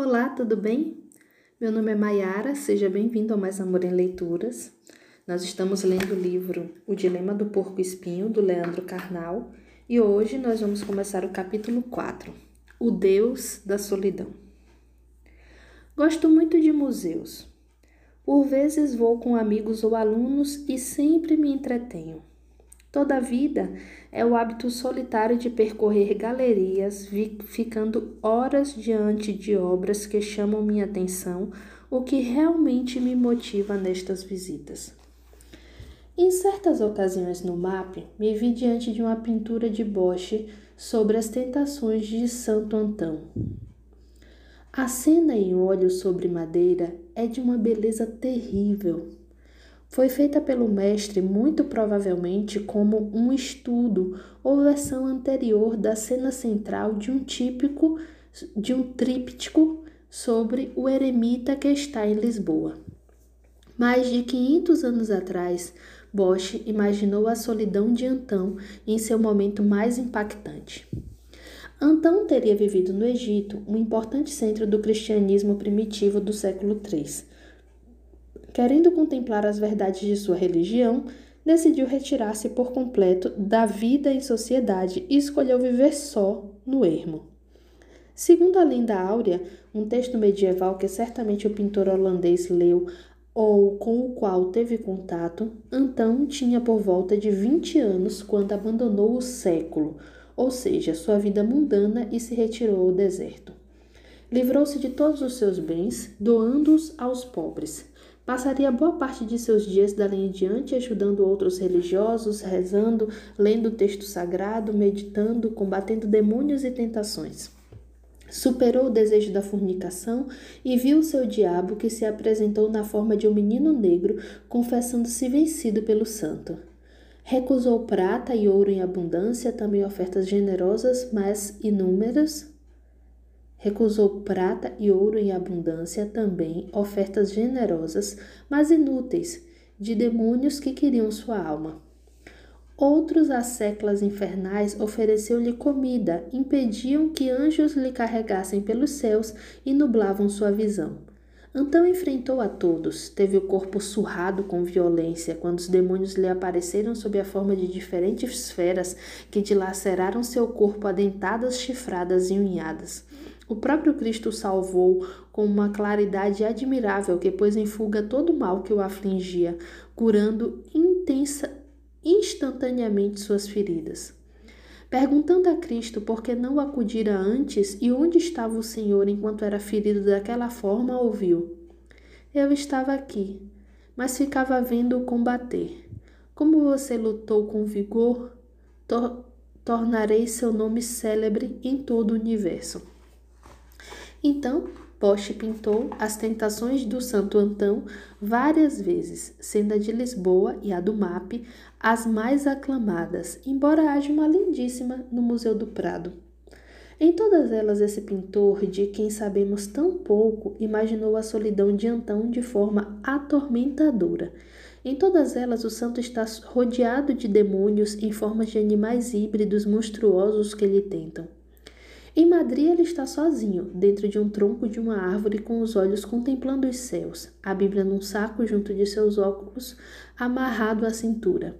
Olá, tudo bem? Meu nome é Maiara, seja bem-vindo ao Mais Amor em Leituras. Nós estamos lendo o livro O Dilema do Porco Espinho, do Leandro Carnal, e hoje nós vamos começar o capítulo 4, O Deus da Solidão. Gosto muito de museus. Por vezes vou com amigos ou alunos e sempre me entretenho. Toda vida é o hábito solitário de percorrer galerias, ficando horas diante de obras que chamam minha atenção, o que realmente me motiva nestas visitas. Em certas ocasiões no MAP, me vi diante de uma pintura de Bosch sobre as tentações de Santo Antão. A cena em óleo sobre madeira é de uma beleza terrível foi feita pelo mestre muito provavelmente como um estudo ou versão anterior da cena central de um típico de um tríptico sobre o eremita que está em Lisboa. Mais de 500 anos atrás, Bosch imaginou a solidão de Antão em seu momento mais impactante. Antão teria vivido no Egito, um importante centro do cristianismo primitivo do século III querendo contemplar as verdades de sua religião, decidiu retirar-se por completo da vida em sociedade e escolheu viver só no ermo. Segundo a lenda áurea, um texto medieval que certamente o pintor holandês leu ou com o qual teve contato, Antão tinha por volta de 20 anos quando abandonou o século, ou seja, sua vida mundana e se retirou ao deserto. Livrou-se de todos os seus bens, doando-os aos pobres. Passaria boa parte de seus dias dali em diante ajudando outros religiosos, rezando, lendo o texto sagrado, meditando, combatendo demônios e tentações. Superou o desejo da fornicação e viu o seu diabo que se apresentou na forma de um menino negro, confessando-se vencido pelo santo. Recusou prata e ouro em abundância, também ofertas generosas, mas inúmeras, Recusou prata e ouro em abundância, também ofertas generosas, mas inúteis, de demônios que queriam sua alma. Outros às seclas infernais ofereceu-lhe comida, impediam que anjos lhe carregassem pelos céus e nublavam sua visão. Então enfrentou a todos, teve o corpo surrado com violência, quando os demônios lhe apareceram sob a forma de diferentes feras que dilaceraram seu corpo adentadas, chifradas e unhadas. O próprio Cristo salvou com uma claridade admirável que pôs em fuga todo o mal que o afligia, curando intensa, instantaneamente suas feridas. Perguntando a Cristo por que não acudira antes e onde estava o Senhor enquanto era ferido daquela forma, ouviu: Eu estava aqui, mas ficava vendo-o combater. Como você lutou com vigor, tor tornarei seu nome célebre em todo o universo. Então, Bosch pintou as tentações do Santo Antão várias vezes, sendo a de Lisboa e a do MAP as mais aclamadas, embora haja uma lindíssima no Museu do Prado. Em todas elas, esse pintor, de quem sabemos tão pouco, imaginou a solidão de Antão de forma atormentadora. Em todas elas, o santo está rodeado de demônios em formas de animais híbridos monstruosos que lhe tentam. Em Madrid, ele está sozinho, dentro de um tronco de uma árvore, com os olhos contemplando os céus, a Bíblia num saco junto de seus óculos, amarrado à cintura.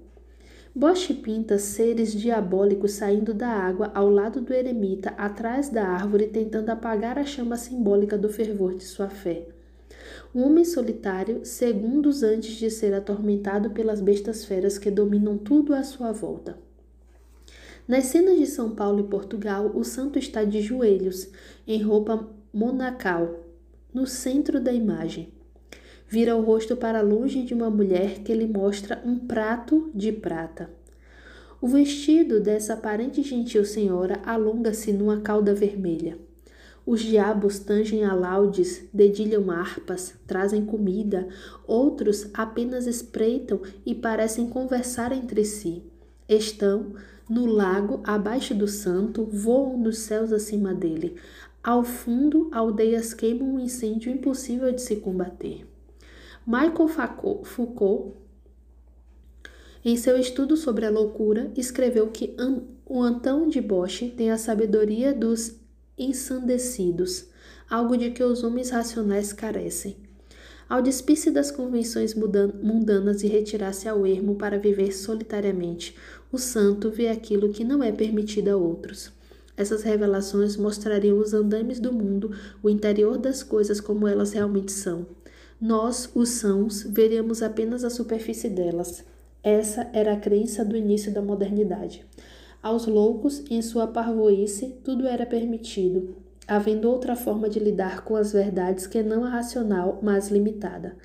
Bosch pinta seres diabólicos saindo da água ao lado do eremita, atrás da árvore, tentando apagar a chama simbólica do fervor de sua fé. Um homem solitário, segundos antes de ser atormentado pelas bestas feras que dominam tudo à sua volta. Nas cenas de São Paulo e Portugal, o santo está de joelhos, em roupa monacal, no centro da imagem. Vira o rosto para longe de uma mulher que lhe mostra um prato de prata. O vestido dessa aparente gentil senhora alonga-se numa cauda vermelha. Os diabos tangem alaudes, dedilham harpas, trazem comida, outros apenas espreitam e parecem conversar entre si. Estão, no lago, abaixo do santo, voam nos céus acima dele. Ao fundo, aldeias queimam um incêndio impossível de se combater. Michael Foucault, em seu estudo sobre a loucura, escreveu que o Antão de Bosch tem a sabedoria dos ensandecidos, algo de que os homens racionais carecem. Ao despir-se das convenções mundanas e retirar-se ao ermo para viver solitariamente, o santo vê aquilo que não é permitido a outros. Essas revelações mostrariam os andames do mundo, o interior das coisas como elas realmente são. Nós, os sãos, veríamos apenas a superfície delas. Essa era a crença do início da modernidade. Aos loucos, em sua parvoíce, tudo era permitido, havendo outra forma de lidar com as verdades que não a racional, mas limitada.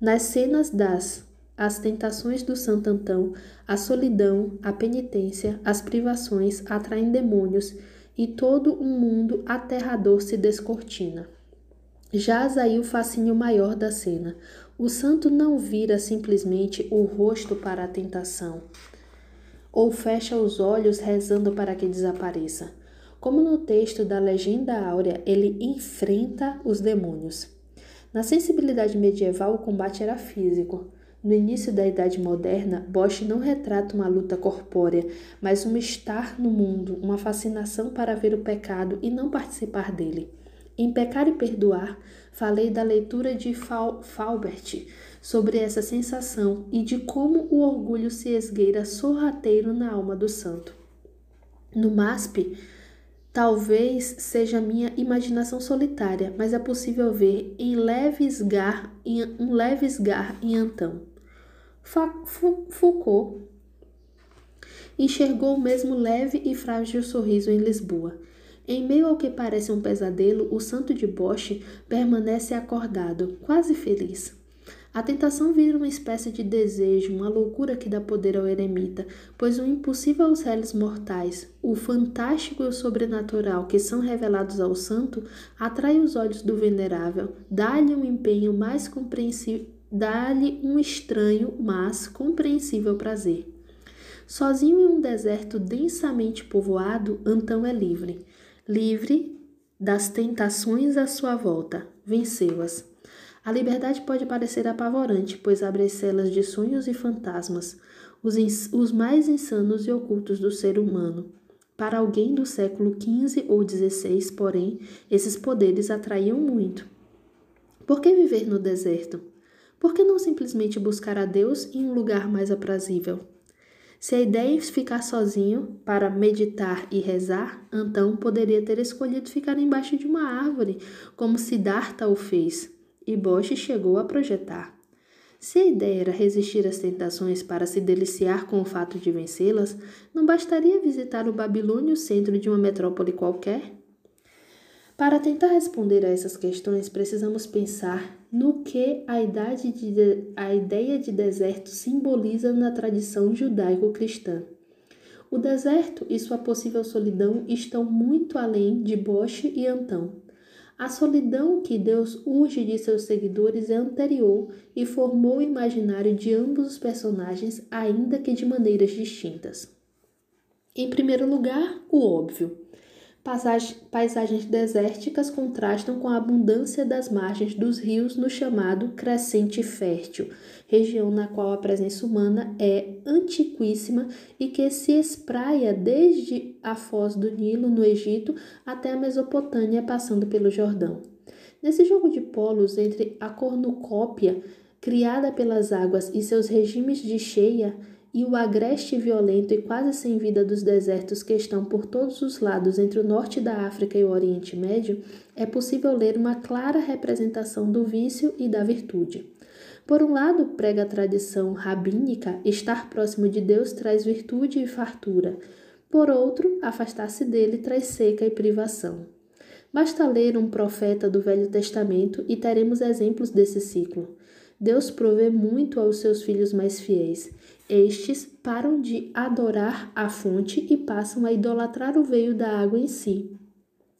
Nas cenas das as tentações do Santo Antão, a solidão, a penitência, as privações atraem demônios e todo um mundo aterrador se descortina. Jaz aí o fascínio maior da cena. O santo não vira simplesmente o rosto para a tentação, ou fecha os olhos rezando para que desapareça. Como no texto da Legenda Áurea, ele enfrenta os demônios. Na sensibilidade medieval, o combate era físico. No início da Idade Moderna, Bosch não retrata uma luta corpórea, mas um estar no mundo, uma fascinação para ver o pecado e não participar dele. Em Pecar e Perdoar, falei da leitura de Faubert sobre essa sensação e de como o orgulho se esgueira sorrateiro na alma do santo. No MASP, Talvez seja minha imaginação solitária, mas é possível ver em leve esgar, em, um leve esgar em Antão. Foucault enxergou o mesmo leve e frágil sorriso em Lisboa. Em meio ao que parece um pesadelo, o santo de Bosch permanece acordado, quase feliz. A tentação vira uma espécie de desejo, uma loucura que dá poder ao eremita, pois o impossível aos réis mortais, o fantástico e o sobrenatural que são revelados ao santo, atrai os olhos do venerável, dá-lhe um empenho mais compreensível, dá-lhe um estranho, mas compreensível prazer. Sozinho em um deserto densamente povoado, Antão é livre, livre das tentações à sua volta, venceu-as. A liberdade pode parecer apavorante, pois abre celas de sonhos e fantasmas, os, os mais insanos e ocultos do ser humano. Para alguém do século XV ou XVI, porém, esses poderes atraíam muito. Por que viver no deserto? Por que não simplesmente buscar a Deus em um lugar mais aprazível? Se a ideia é ficar sozinho para meditar e rezar, então poderia ter escolhido ficar embaixo de uma árvore, como Siddhartha o fez e Bosch chegou a projetar. Se a ideia era resistir às tentações para se deliciar com o fato de vencê-las, não bastaria visitar o Babilônio centro de uma metrópole qualquer? Para tentar responder a essas questões, precisamos pensar no que a, idade de, a ideia de deserto simboliza na tradição judaico-cristã. O deserto e sua possível solidão estão muito além de Bosch e Antão. A solidão que Deus urge de seus seguidores é anterior e formou o imaginário de ambos os personagens, ainda que de maneiras distintas. Em primeiro lugar, o óbvio. Paisagens desérticas contrastam com a abundância das margens dos rios no chamado Crescente Fértil, região na qual a presença humana é antiquíssima e que se espraia desde a foz do Nilo, no Egito, até a Mesopotâmia, passando pelo Jordão. Nesse jogo de polos entre a cornucópia, criada pelas águas, e seus regimes de cheia, e o agreste violento e quase sem vida dos desertos que estão por todos os lados entre o norte da África e o Oriente Médio, é possível ler uma clara representação do vício e da virtude. Por um lado, prega a tradição rabínica, estar próximo de Deus traz virtude e fartura. Por outro, afastar-se dele traz seca e privação. Basta ler um profeta do Velho Testamento e teremos exemplos desse ciclo. Deus provê muito aos seus filhos mais fiéis. Estes param de adorar a fonte e passam a idolatrar o veio da água em si.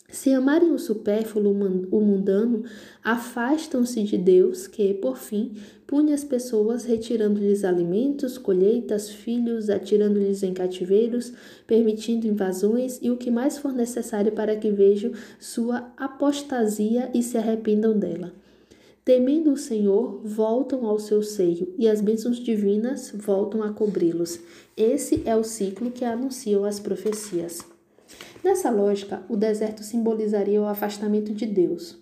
Se amarem o supérfluo, o mundano, afastam-se de Deus, que, por fim, pune as pessoas, retirando-lhes alimentos, colheitas, filhos, atirando-lhes em cativeiros, permitindo invasões e o que mais for necessário para que vejam sua apostasia e se arrependam dela. Temendo o Senhor, voltam ao seu seio, e as bênçãos divinas voltam a cobri-los. Esse é o ciclo que anunciam as profecias. Nessa lógica, o deserto simbolizaria o afastamento de Deus.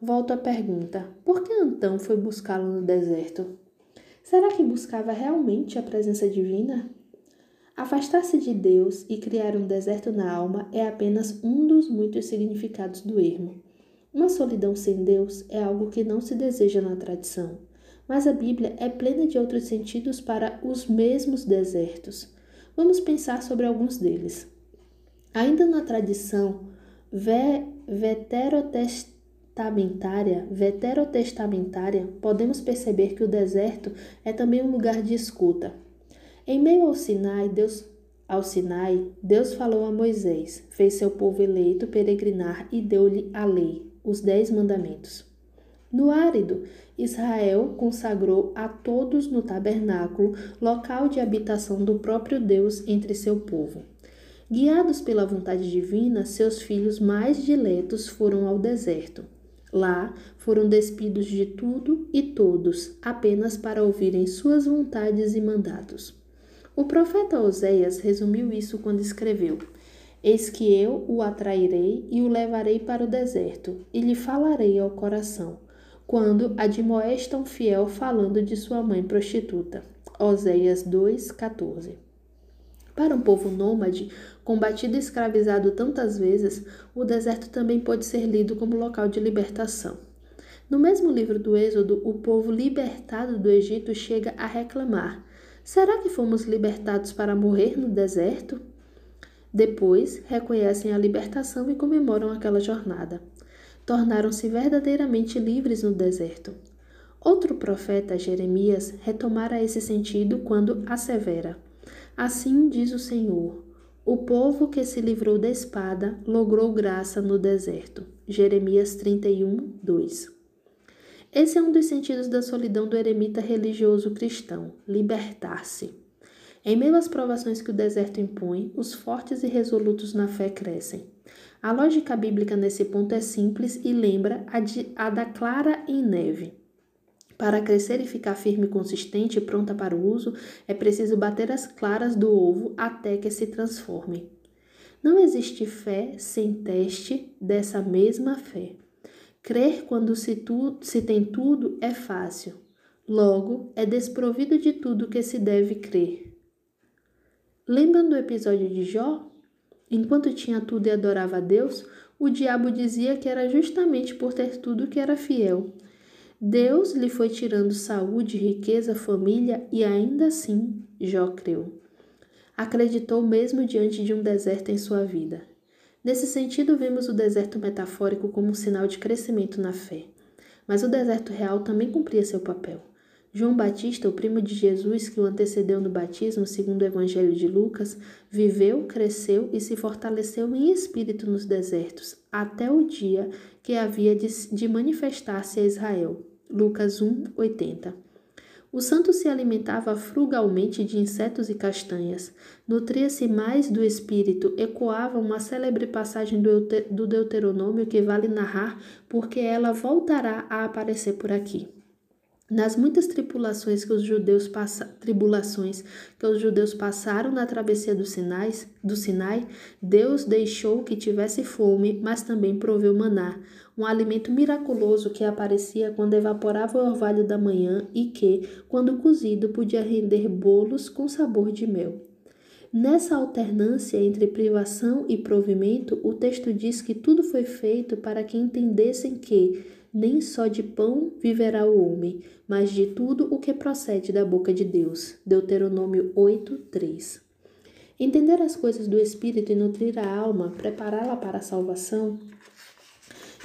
Volto à pergunta: por que Antão foi buscá-lo no deserto? Será que buscava realmente a presença divina? Afastar-se de Deus e criar um deserto na alma é apenas um dos muitos significados do ermo. Uma solidão sem Deus é algo que não se deseja na tradição, mas a Bíblia é plena de outros sentidos para os mesmos desertos. Vamos pensar sobre alguns deles. Ainda na tradição veterotestamentária, veterotestamentária, podemos perceber que o deserto é também um lugar de escuta. Em meio ao Sinai, Deus ao Sinai, Deus falou a Moisés, fez seu povo eleito peregrinar e deu-lhe a lei, os dez mandamentos. No árido, Israel consagrou a todos no tabernáculo, local de habitação do próprio Deus entre seu povo. Guiados pela vontade divina, seus filhos mais diletos foram ao deserto. Lá foram despidos de tudo e todos, apenas para ouvirem suas vontades e mandatos. O profeta Oséias resumiu isso quando escreveu: Eis que eu o atrairei e o levarei para o deserto, e lhe falarei ao coração, quando admoesta um fiel falando de sua mãe prostituta. Oséias 2:14. Para um povo nômade, combatido e escravizado tantas vezes, o deserto também pode ser lido como local de libertação. No mesmo livro do Êxodo, o povo libertado do Egito chega a reclamar: Será que fomos libertados para morrer no deserto? Depois, reconhecem a libertação e comemoram aquela jornada. Tornaram-se verdadeiramente livres no deserto. Outro profeta, Jeremias, retomara esse sentido quando assevera: Assim diz o Senhor: O povo que se livrou da espada logrou graça no deserto. Jeremias 31, 2. Esse é um dos sentidos da solidão do eremita religioso cristão: libertar-se. Em meio às provações que o deserto impõe, os fortes e resolutos na fé crescem. A lógica bíblica nesse ponto é simples e lembra a, de, a da clara em neve. Para crescer e ficar firme consistente e pronta para o uso, é preciso bater as claras do ovo até que se transforme. Não existe fé sem teste dessa mesma fé. Crer quando se, tu, se tem tudo é fácil. Logo, é desprovido de tudo que se deve crer. Lembram do episódio de Jó? Enquanto tinha tudo e adorava a Deus, o diabo dizia que era justamente por ter tudo que era fiel. Deus lhe foi tirando saúde, riqueza, família e ainda assim Jó creu. Acreditou mesmo diante de um deserto em sua vida. Nesse sentido, vemos o deserto metafórico como um sinal de crescimento na fé. Mas o deserto real também cumpria seu papel. João Batista, o primo de Jesus que o antecedeu no batismo, segundo o Evangelho de Lucas, viveu, cresceu e se fortaleceu em espírito nos desertos, até o dia que havia de, manifestar-se a Israel. Lucas 1, 80. O santo se alimentava frugalmente de insetos e castanhas, nutria-se mais do espírito, ecoava uma célebre passagem do Deuteronômio que vale narrar, porque ela voltará a aparecer por aqui. Nas muitas tribulações que os judeus passa, tribulações que os judeus passaram na travessia do, Sinais, do Sinai, Deus deixou que tivesse fome, mas também proveu maná, um alimento miraculoso que aparecia quando evaporava o orvalho da manhã e que, quando cozido, podia render bolos com sabor de mel. Nessa alternância entre privação e provimento, o texto diz que tudo foi feito para que entendessem que nem só de pão viverá o homem, mas de tudo o que procede da boca de Deus. Deuteronômio 8, 3. Entender as coisas do Espírito e nutrir a alma, prepará-la para a salvação,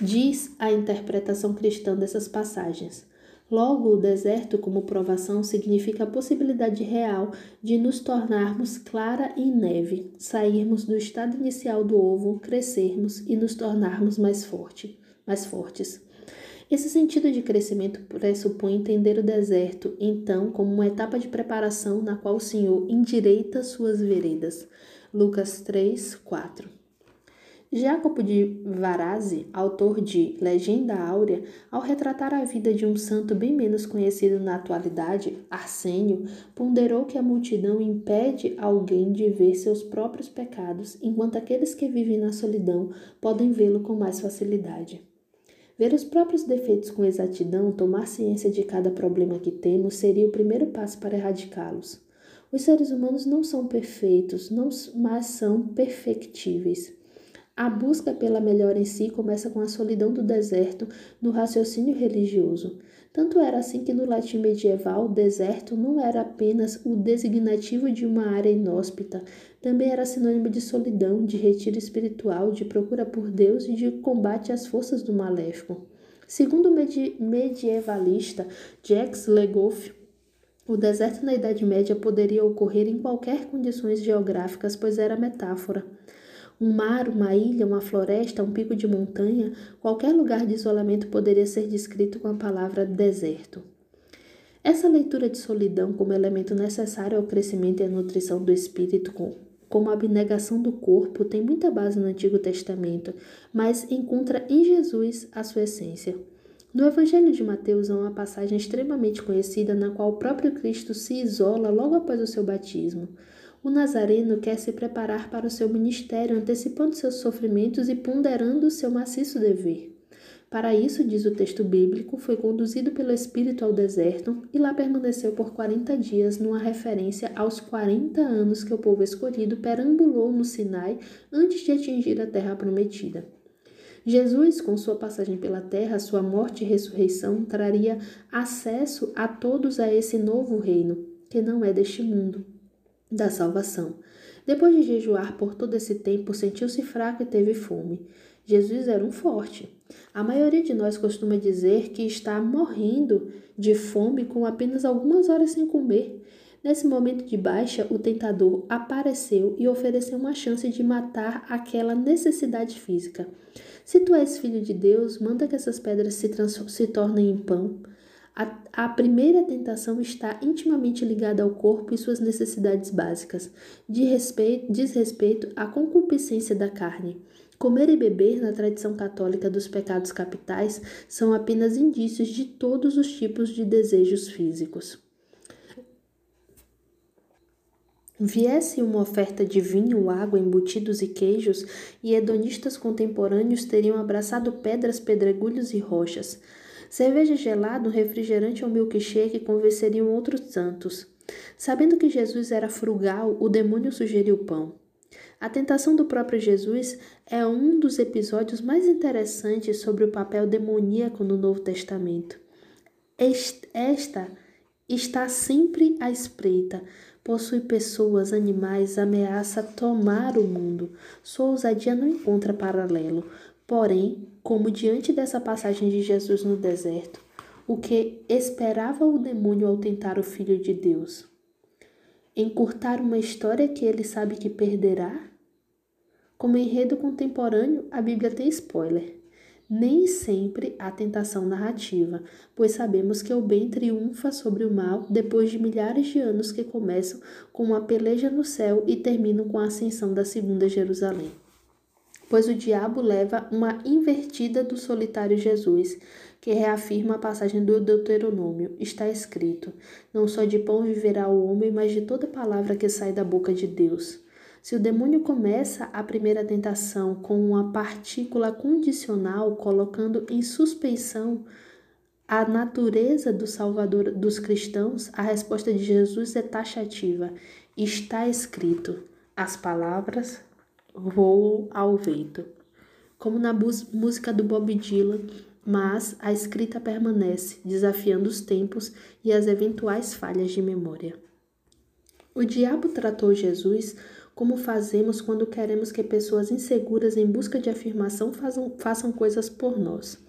diz a interpretação cristã dessas passagens. Logo, o deserto, como provação, significa a possibilidade real de nos tornarmos clara em neve, sairmos do estado inicial do ovo, crescermos e nos tornarmos mais, forte, mais fortes. Esse sentido de crescimento pressupõe entender o deserto, então, como uma etapa de preparação na qual o Senhor endireita suas veredas. Lucas 3, 4. Jacopo de Varazzi, autor de Legenda Áurea, ao retratar a vida de um santo bem menos conhecido na atualidade, Arsênio, ponderou que a multidão impede alguém de ver seus próprios pecados, enquanto aqueles que vivem na solidão podem vê-lo com mais facilidade. Ver os próprios defeitos com exatidão, tomar ciência de cada problema que temos, seria o primeiro passo para erradicá-los. Os seres humanos não são perfeitos, não, mas são perfectíveis. A busca pela melhora em si começa com a solidão do deserto no raciocínio religioso. Tanto era assim que no latim medieval, deserto não era apenas o designativo de uma área inóspita, também era sinônimo de solidão, de retiro espiritual, de procura por Deus e de combate às forças do maléfico. Segundo o medi medievalista Jacques Legoff, o deserto na Idade Média poderia ocorrer em qualquer condições geográficas, pois era metáfora. Um mar, uma ilha, uma floresta, um pico de montanha, qualquer lugar de isolamento poderia ser descrito com a palavra deserto. Essa leitura de solidão como elemento necessário ao crescimento e à nutrição do espírito, como abnegação do corpo, tem muita base no Antigo Testamento, mas encontra em Jesus a sua essência. No Evangelho de Mateus há uma passagem extremamente conhecida na qual o próprio Cristo se isola logo após o seu batismo. O Nazareno quer se preparar para o seu ministério, antecipando seus sofrimentos e ponderando o seu maciço dever. Para isso, diz o texto bíblico, foi conduzido pelo Espírito ao deserto e lá permaneceu por 40 dias, numa referência aos 40 anos que o povo escolhido perambulou no Sinai antes de atingir a terra prometida. Jesus, com sua passagem pela terra, sua morte e ressurreição, traria acesso a todos a esse novo reino, que não é deste mundo da salvação. Depois de jejuar por todo esse tempo, sentiu-se fraco e teve fome. Jesus era um forte. A maioria de nós costuma dizer que está morrendo de fome com apenas algumas horas sem comer. Nesse momento de baixa, o tentador apareceu e ofereceu uma chance de matar aquela necessidade física. Se tu és filho de Deus, manda que essas pedras se, se tornem em pão. A, a, primeira tentação está intimamente ligada ao corpo e suas necessidades básicas, de respeito, diz respeito à concupiscência da carne. Comer e beber, na tradição católica dos pecados capitais, são apenas indícios de todos os tipos de desejos físicos. Viesse uma oferta de vinho, água, embutidos e queijos, e hedonistas contemporâneos teriam abraçado pedras, pedregulhos e rochas. Cerveja gelada, um refrigerante ou milkshake convenceriam outros santos. Sabendo que Jesus era frugal, o demônio sugeriu pão. A tentação do próprio Jesus é um dos episódios mais interessantes sobre o papel demoníaco no Novo Testamento. Esta está sempre à espreita, possui pessoas, animais, ameaça tomar o mundo. Sua ousadia não encontra paralelo. Porém, como diante dessa passagem de Jesus no deserto, o que esperava o demônio ao tentar o Filho de Deus? Encurtar uma história que ele sabe que perderá? Como enredo contemporâneo, a Bíblia tem spoiler. Nem sempre há tentação narrativa, pois sabemos que o bem triunfa sobre o mal depois de milhares de anos que começam com uma peleja no céu e terminam com a ascensão da segunda Jerusalém pois o diabo leva uma invertida do solitário Jesus, que reafirma a passagem do Deuteronômio. Está escrito: Não só de pão viverá o homem, mas de toda palavra que sai da boca de Deus. Se o demônio começa a primeira tentação com uma partícula condicional, colocando em suspeição a natureza do Salvador dos cristãos, a resposta de Jesus é taxativa. Está escrito: as palavras voam ao vento, como na música do Bob Dylan, mas a escrita permanece, desafiando os tempos e as eventuais falhas de memória. O diabo tratou Jesus como fazemos quando queremos que pessoas inseguras em busca de afirmação façam, façam coisas por nós.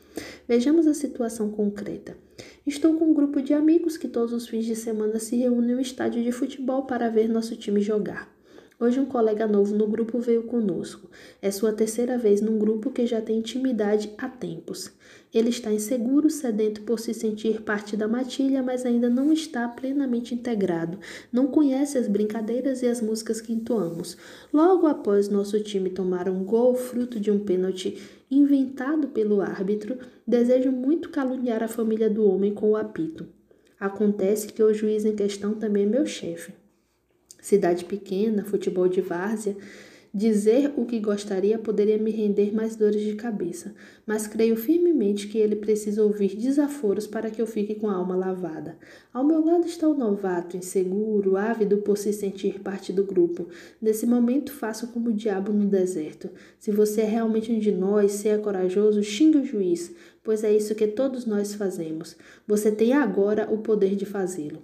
Vejamos a situação concreta. Estou com um grupo de amigos que todos os fins de semana se reúnem no estádio de futebol para ver nosso time jogar. Hoje um colega novo no grupo veio conosco. É sua terceira vez num grupo que já tem intimidade há tempos. Ele está inseguro, sedento por se sentir parte da matilha, mas ainda não está plenamente integrado. Não conhece as brincadeiras e as músicas que entoamos. Logo após nosso time tomar um gol fruto de um pênalti inventado pelo árbitro, desejo muito caluniar a família do homem com o apito. Acontece que o juiz em questão também é meu chefe cidade pequena, futebol de várzea, dizer o que gostaria poderia me render mais dores de cabeça, mas creio firmemente que ele precisa ouvir desaforos para que eu fique com a alma lavada. Ao meu lado está o novato, inseguro, ávido por se sentir parte do grupo. Nesse momento faço como o diabo no deserto. Se você é realmente um de nós, se é corajoso, xingue o juiz, pois é isso que todos nós fazemos. Você tem agora o poder de fazê-lo.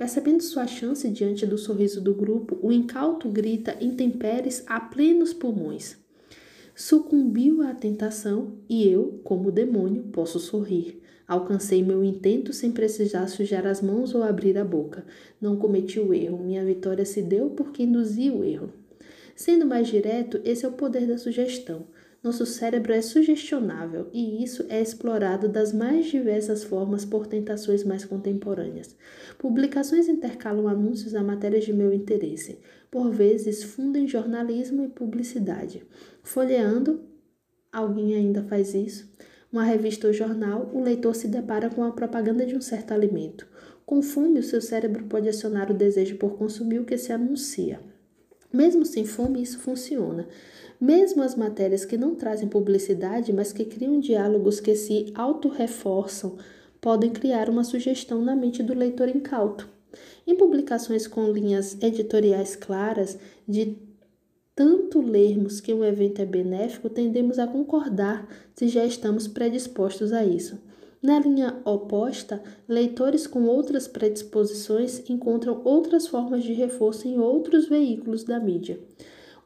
Percebendo sua chance diante do sorriso do grupo, o incauto grita intemperes a plenos pulmões. Sucumbiu à tentação e eu, como demônio, posso sorrir. Alcancei meu intento sem precisar sujar as mãos ou abrir a boca. Não cometi o erro. Minha vitória se deu porque induzi o erro. Sendo mais direto, esse é o poder da sugestão. Nosso cérebro é sugestionável e isso é explorado das mais diversas formas por tentações mais contemporâneas. Publicações intercalam anúncios a matérias de meu interesse. Por vezes, fundem jornalismo e publicidade. Folheando, alguém ainda faz isso? Uma revista ou jornal, o leitor se depara com a propaganda de um certo alimento. Com fome, o seu cérebro pode acionar o desejo por consumir o que se anuncia. Mesmo sem fome, isso funciona. Mesmo as matérias que não trazem publicidade, mas que criam diálogos que se autorreforçam, podem criar uma sugestão na mente do leitor incauto. Em publicações com linhas editoriais claras, de tanto lermos que um evento é benéfico, tendemos a concordar se já estamos predispostos a isso. Na linha oposta, leitores com outras predisposições encontram outras formas de reforço em outros veículos da mídia.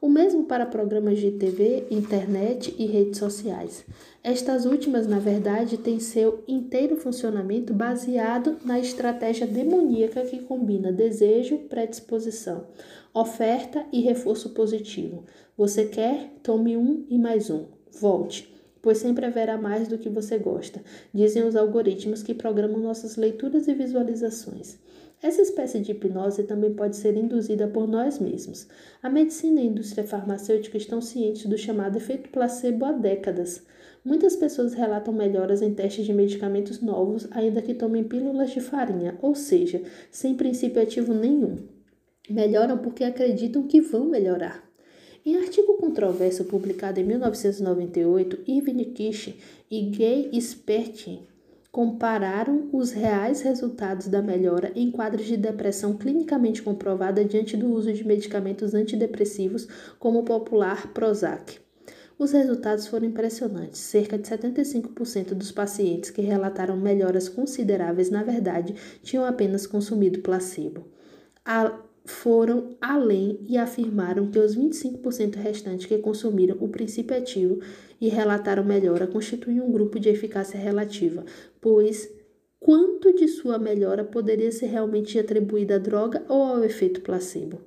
O mesmo para programas de TV, internet e redes sociais. Estas últimas, na verdade, têm seu inteiro funcionamento baseado na estratégia demoníaca que combina desejo, predisposição, oferta e reforço positivo. Você quer? Tome um e mais um. Volte pois sempre haverá mais do que você gosta, dizem os algoritmos que programam nossas leituras e visualizações. Essa espécie de hipnose também pode ser induzida por nós mesmos. A medicina e a indústria farmacêutica estão cientes do chamado efeito placebo há décadas. Muitas pessoas relatam melhoras em testes de medicamentos novos, ainda que tomem pílulas de farinha, ou seja, sem princípio ativo nenhum. Melhoram porque acreditam que vão melhorar. Em artigo controverso publicado em 1998, Irving Kish e Gay Spertin compararam os reais resultados da melhora em quadros de depressão clinicamente comprovada diante do uso de medicamentos antidepressivos como o popular Prozac. Os resultados foram impressionantes. Cerca de 75% dos pacientes que relataram melhoras consideráveis, na verdade, tinham apenas consumido placebo. A foram além e afirmaram que os 25% restantes que consumiram o princípio ativo e relataram melhora constituem um grupo de eficácia relativa, pois quanto de sua melhora poderia ser realmente atribuída à droga ou ao efeito placebo?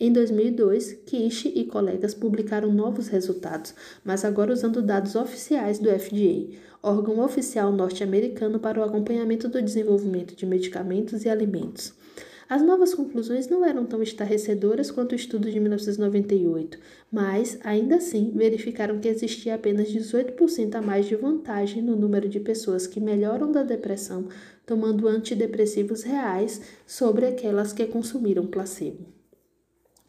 Em 2002, Kish e colegas publicaram novos resultados, mas agora usando dados oficiais do FDA, órgão oficial norte-americano para o acompanhamento do desenvolvimento de medicamentos e alimentos. As novas conclusões não eram tão estarrecedoras quanto o estudo de 1998, mas, ainda assim, verificaram que existia apenas 18% a mais de vantagem no número de pessoas que melhoram da depressão tomando antidepressivos reais sobre aquelas que consumiram placebo.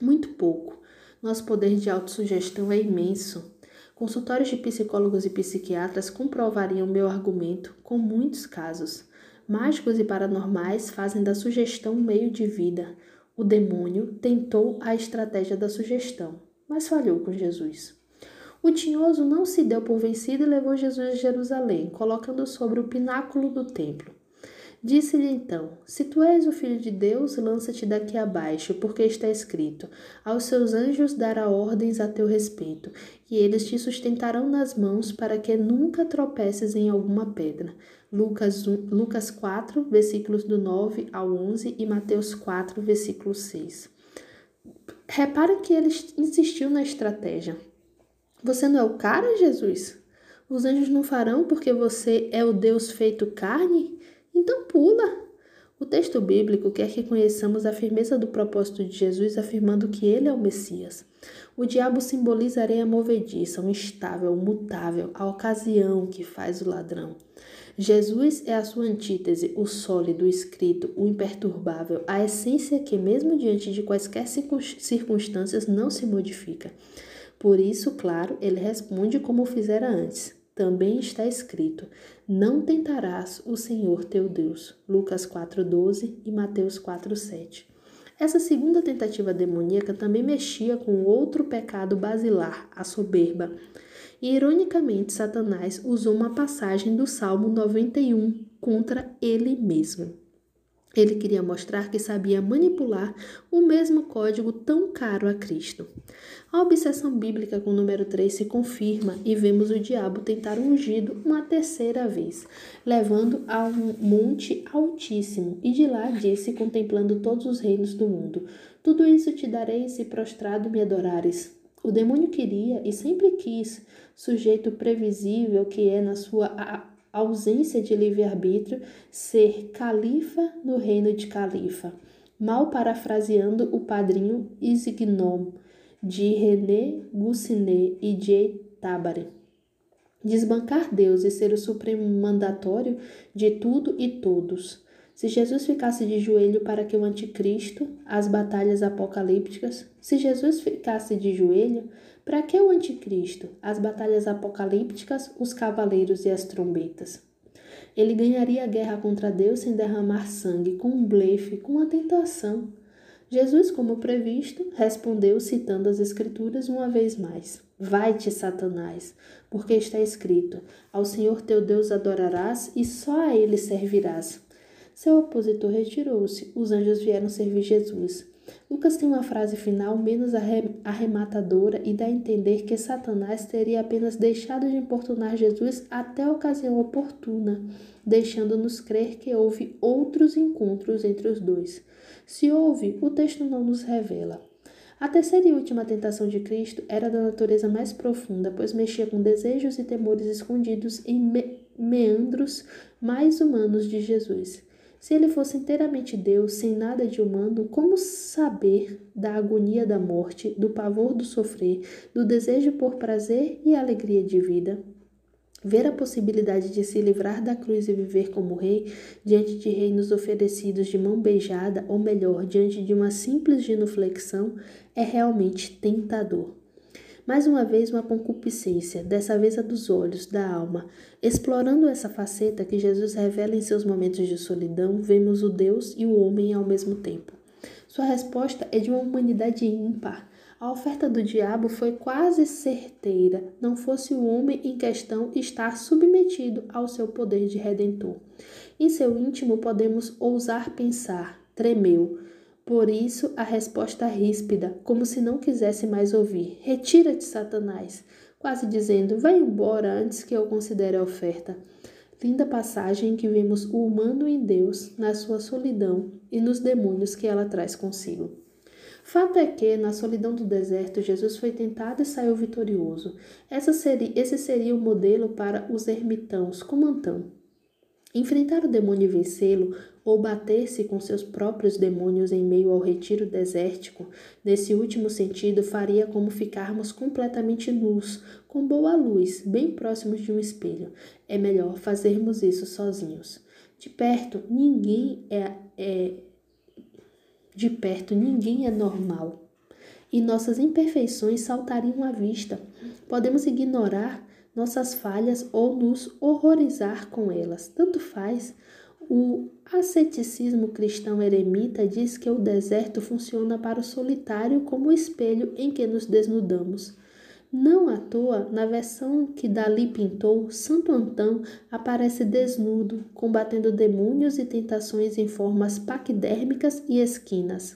Muito pouco. Nosso poder de autossugestão é imenso. Consultórios de psicólogos e psiquiatras comprovariam meu argumento com muitos casos. Mágicos e paranormais fazem da sugestão um meio de vida. O demônio tentou a estratégia da sugestão, mas falhou com Jesus. O tinhoso não se deu por vencido e levou Jesus a Jerusalém, colocando-o sobre o pináculo do templo. Disse-lhe então: Se tu és o filho de Deus, lança-te daqui abaixo, porque está escrito: Aos seus anjos dará ordens a teu respeito, e eles te sustentarão nas mãos para que nunca tropeces em alguma pedra. Lucas, 1, Lucas 4, versículos do 9 ao 11 e Mateus 4, versículo 6. Repara que ele insistiu na estratégia. Você não é o cara, Jesus? Os anjos não farão porque você é o Deus feito carne? Então pula. O texto bíblico quer que conheçamos a firmeza do propósito de Jesus, afirmando que ele é o Messias. O diabo simboliza a areia movediça, um instável, mutável, a ocasião que faz o ladrão. Jesus é a sua antítese, o sólido, o escrito, o imperturbável, a essência que, mesmo diante de quaisquer circunstâncias, não se modifica. Por isso, claro, ele responde como fizera antes. Também está escrito: Não tentarás o Senhor teu Deus. Lucas 4:12 e Mateus 4:7. Essa segunda tentativa demoníaca também mexia com outro pecado basilar, a soberba. E ironicamente, Satanás usou uma passagem do Salmo 91 contra ele mesmo. Ele queria mostrar que sabia manipular o mesmo código tão caro a Cristo. A obsessão bíblica com o número 3 se confirma e vemos o diabo tentar ungido uma terceira vez, levando a um monte altíssimo, e de lá disse, contemplando todos os reinos do mundo: Tudo isso te darei se prostrado me adorares. O demônio queria e sempre quis, sujeito previsível que é na sua ausência de livre-arbítrio, ser califa no reino de califa, mal parafraseando o padrinho Isignom de René Goussinet e de Tabari. Desbancar Deus e ser o supremo mandatório de tudo e todos. Se Jesus ficasse de joelho para que o anticristo, as batalhas apocalípticas, se Jesus ficasse de joelho, para que o anticristo, as batalhas apocalípticas, os cavaleiros e as trombetas? Ele ganharia a guerra contra Deus sem derramar sangue, com um blefe, com uma tentação. Jesus, como previsto, respondeu citando as Escrituras uma vez mais: Vai-te, Satanás, porque está escrito: Ao Senhor teu Deus adorarás e só a ele servirás. Seu opositor retirou-se, os anjos vieram servir Jesus. Lucas tem uma frase final menos arrematadora e dá a entender que Satanás teria apenas deixado de importunar Jesus até a ocasião oportuna, deixando-nos crer que houve outros encontros entre os dois. Se houve, o texto não nos revela. A terceira e última tentação de Cristo era da natureza mais profunda, pois mexia com desejos e temores escondidos em me meandros mais humanos de Jesus. Se ele fosse inteiramente Deus, sem nada de humano, como saber da agonia da morte, do pavor do sofrer, do desejo por prazer e alegria de vida? Ver a possibilidade de se livrar da cruz e viver como rei, diante de reinos oferecidos de mão beijada, ou melhor, diante de uma simples genuflexão, é realmente tentador. Mais uma vez, uma concupiscência, dessa vez a dos olhos, da alma. Explorando essa faceta que Jesus revela em seus momentos de solidão, vemos o Deus e o homem ao mesmo tempo. Sua resposta é de uma humanidade ímpar. A oferta do diabo foi quase certeira, não fosse o homem em questão estar submetido ao seu poder de redentor. Em seu íntimo podemos ousar pensar, tremeu, por isso, a resposta ríspida, como se não quisesse mais ouvir: Retira-te, Satanás, quase dizendo: Vai embora antes que eu considere a oferta. Linda passagem em que vemos o humano em Deus, na sua solidão e nos demônios que ela traz consigo. Fato é que, na solidão do deserto, Jesus foi tentado e saiu vitorioso. Seria, esse seria o modelo para os ermitãos, como Antão. Enfrentar o demônio e vencê-lo, ou bater-se com seus próprios demônios em meio ao retiro desértico, nesse último sentido, faria como ficarmos completamente nus, com boa luz, bem próximos de um espelho. É melhor fazermos isso sozinhos. De perto, ninguém é, é de perto, ninguém é normal. E nossas imperfeições saltariam à vista. Podemos ignorar nossas falhas ou nos horrorizar com elas. Tanto faz. O asceticismo cristão eremita diz que o deserto funciona para o solitário como o espelho em que nos desnudamos. Não à toa, na versão que Dali pintou, Santo Antão aparece desnudo, combatendo demônios e tentações em formas paquidérmicas e esquinas.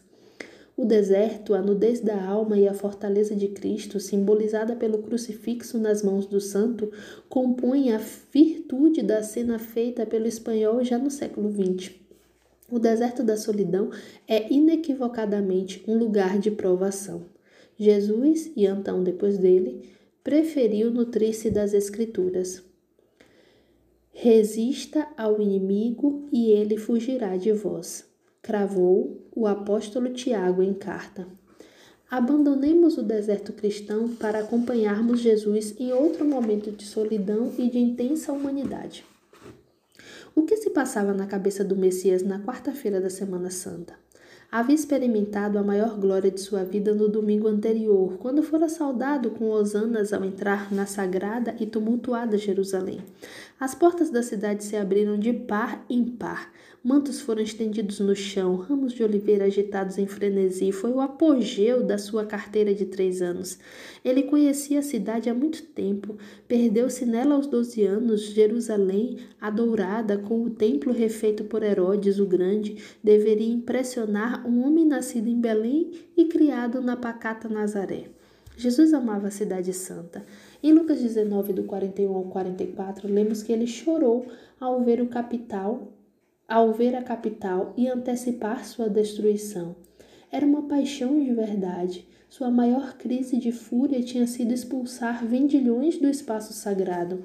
O deserto, a nudez da alma e a fortaleza de Cristo, simbolizada pelo crucifixo nas mãos do santo, compõem a virtude da cena feita pelo espanhol já no século XX. O deserto da solidão é inequivocadamente um lugar de provação. Jesus, e então depois dele, preferiu nutrir-se das Escrituras. Resista ao inimigo e ele fugirá de vós. Cravou o apóstolo Tiago em carta. Abandonemos o deserto cristão para acompanharmos Jesus em outro momento de solidão e de intensa humanidade. O que se passava na cabeça do Messias na quarta-feira da Semana Santa? havia experimentado a maior glória de sua vida no domingo anterior, quando fora saudado com hosanas ao entrar na sagrada e tumultuada Jerusalém. As portas da cidade se abriram de par em par. Mantos foram estendidos no chão, ramos de oliveira agitados em frenesi. Foi o apogeu da sua carteira de três anos. Ele conhecia a cidade há muito tempo. Perdeu-se nela aos doze anos. Jerusalém, adourada, com o templo refeito por Herodes o Grande, deveria impressionar um homem nascido em Belém e criado na pacata Nazaré. Jesus amava a cidade santa. Em Lucas 19, do 41 ao 44, lemos que ele chorou ao ver o capital ao ver a capital e antecipar sua destruição. Era uma paixão de verdade. Sua maior crise de fúria tinha sido expulsar vendilhões do espaço sagrado.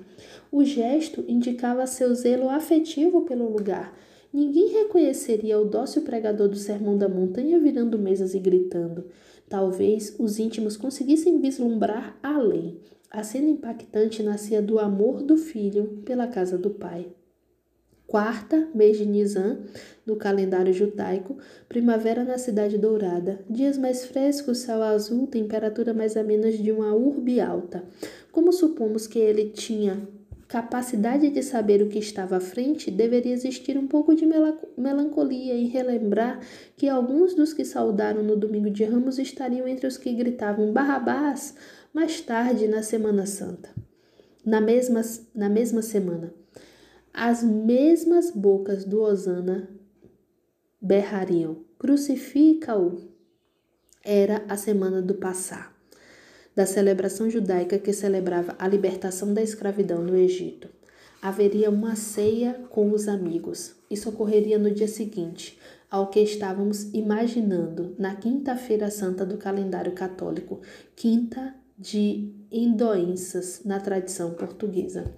O gesto indicava seu zelo afetivo pelo lugar. Ninguém reconheceria o dócil pregador do Sermão da Montanha virando mesas e gritando. Talvez os íntimos conseguissem vislumbrar além. A cena impactante nascia do amor do filho pela casa do pai. Quarta, mês de Nisan, no calendário judaico, primavera na Cidade Dourada, dias mais frescos, céu azul, temperatura mais amena de uma urbe alta. Como supomos que ele tinha capacidade de saber o que estava à frente, deveria existir um pouco de melancolia em relembrar que alguns dos que saudaram no domingo de Ramos estariam entre os que gritavam Barrabás mais tarde na Semana Santa. Na mesma, na mesma semana. As mesmas bocas do Osana berrariam: Crucifica-o! Era a semana do passar, da celebração judaica que celebrava a libertação da escravidão no Egito. Haveria uma ceia com os amigos. Isso ocorreria no dia seguinte, ao que estávamos imaginando na Quinta-feira Santa do calendário católico, quinta de Indoenças na tradição portuguesa.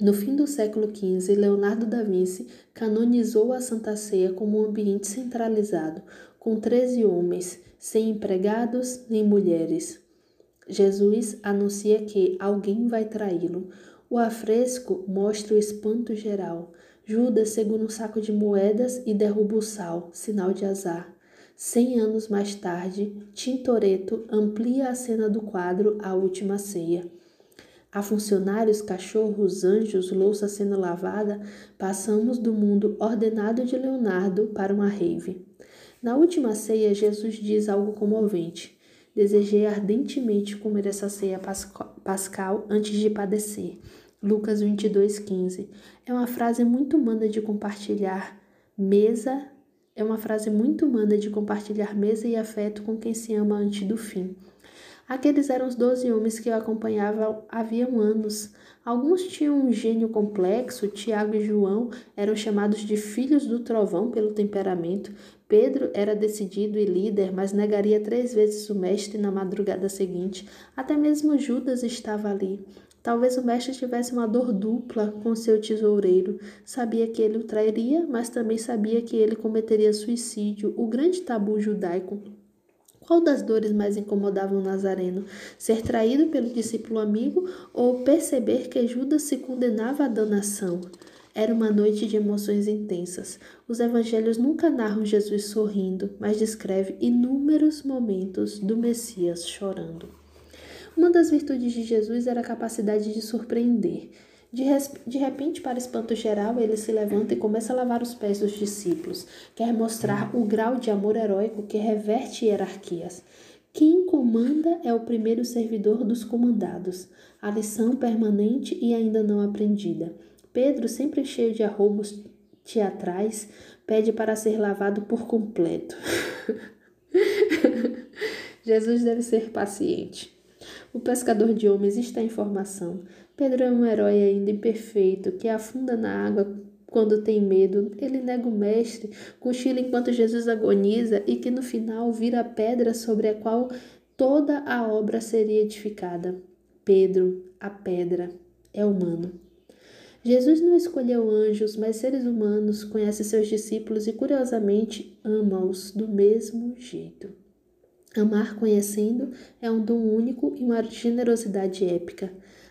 No fim do século XV, Leonardo da Vinci canonizou a Santa Ceia como um ambiente centralizado, com treze homens, sem empregados nem mulheres. Jesus anuncia que alguém vai traí-lo. O afresco mostra o espanto geral. Judas segura um saco de moedas e derruba o sal, sinal de azar. Cem anos mais tarde, Tintoretto amplia a cena do quadro A Última Ceia. A funcionários, cachorros, anjos, louça sendo lavada, passamos do mundo ordenado de Leonardo para uma rave. Na última ceia, Jesus diz algo comovente. Desejei ardentemente comer essa ceia pascal antes de padecer. Lucas 22:15. É uma frase muito humana de compartilhar mesa, é uma frase muito humana de compartilhar mesa e afeto com quem se ama antes do fim. Aqueles eram os doze homens que o acompanhavam havia anos. Alguns tinham um gênio complexo, Tiago e João eram chamados de filhos do trovão pelo temperamento. Pedro era decidido e líder, mas negaria três vezes o mestre na madrugada seguinte. Até mesmo Judas estava ali. Talvez o mestre tivesse uma dor dupla com seu tesoureiro. Sabia que ele o trairia, mas também sabia que ele cometeria suicídio, o grande tabu judaico qual das dores mais incomodava o Nazareno? Ser traído pelo discípulo amigo ou perceber que Judas se condenava à danação? Era uma noite de emoções intensas. Os evangelhos nunca narram Jesus sorrindo, mas descreve inúmeros momentos do Messias chorando. Uma das virtudes de Jesus era a capacidade de surpreender. De, de repente, para espanto geral, ele se levanta e começa a lavar os pés dos discípulos. Quer mostrar o grau de amor heróico que reverte hierarquias. Quem comanda é o primeiro servidor dos comandados. A lição permanente e ainda não aprendida. Pedro, sempre cheio de arrobos teatrais, pede para ser lavado por completo. Jesus deve ser paciente. O pescador de homens está em formação. Pedro é um herói ainda imperfeito que afunda na água quando tem medo, ele nega o mestre, cochila enquanto Jesus agoniza e que no final vira a pedra sobre a qual toda a obra seria edificada. Pedro, a pedra, é humano. Jesus não escolheu anjos, mas seres humanos, conhece seus discípulos e curiosamente ama-os do mesmo jeito. Amar conhecendo é um dom único e uma generosidade épica.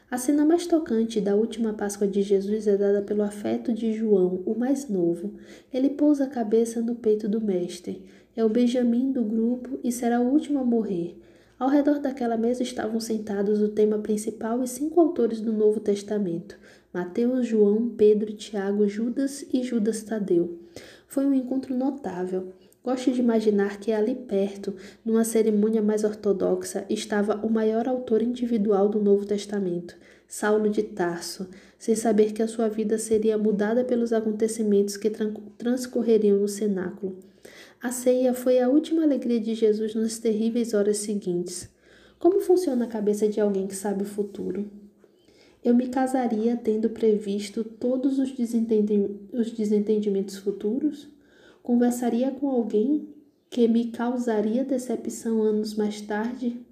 A cena mais tocante da última Páscoa de Jesus é dada pelo afeto de João, o mais novo. Ele pousa a cabeça no peito do Mestre. É o Benjamim do grupo e será o último a morrer. Ao redor daquela mesa estavam sentados o tema principal e cinco autores do Novo Testamento: Mateus, João, Pedro, Tiago, Judas e Judas Tadeu. Foi um encontro notável. Gosto de imaginar que ali perto, numa cerimônia mais ortodoxa, estava o maior autor individual do Novo Testamento, Saulo de Tarso, sem saber que a sua vida seria mudada pelos acontecimentos que transcorreriam no cenáculo. A ceia foi a última alegria de Jesus nas terríveis horas seguintes. Como funciona a cabeça de alguém que sabe o futuro? Eu me casaria tendo previsto todos os, desentendi os desentendimentos futuros? Conversaria com alguém que me causaria decepção anos mais tarde?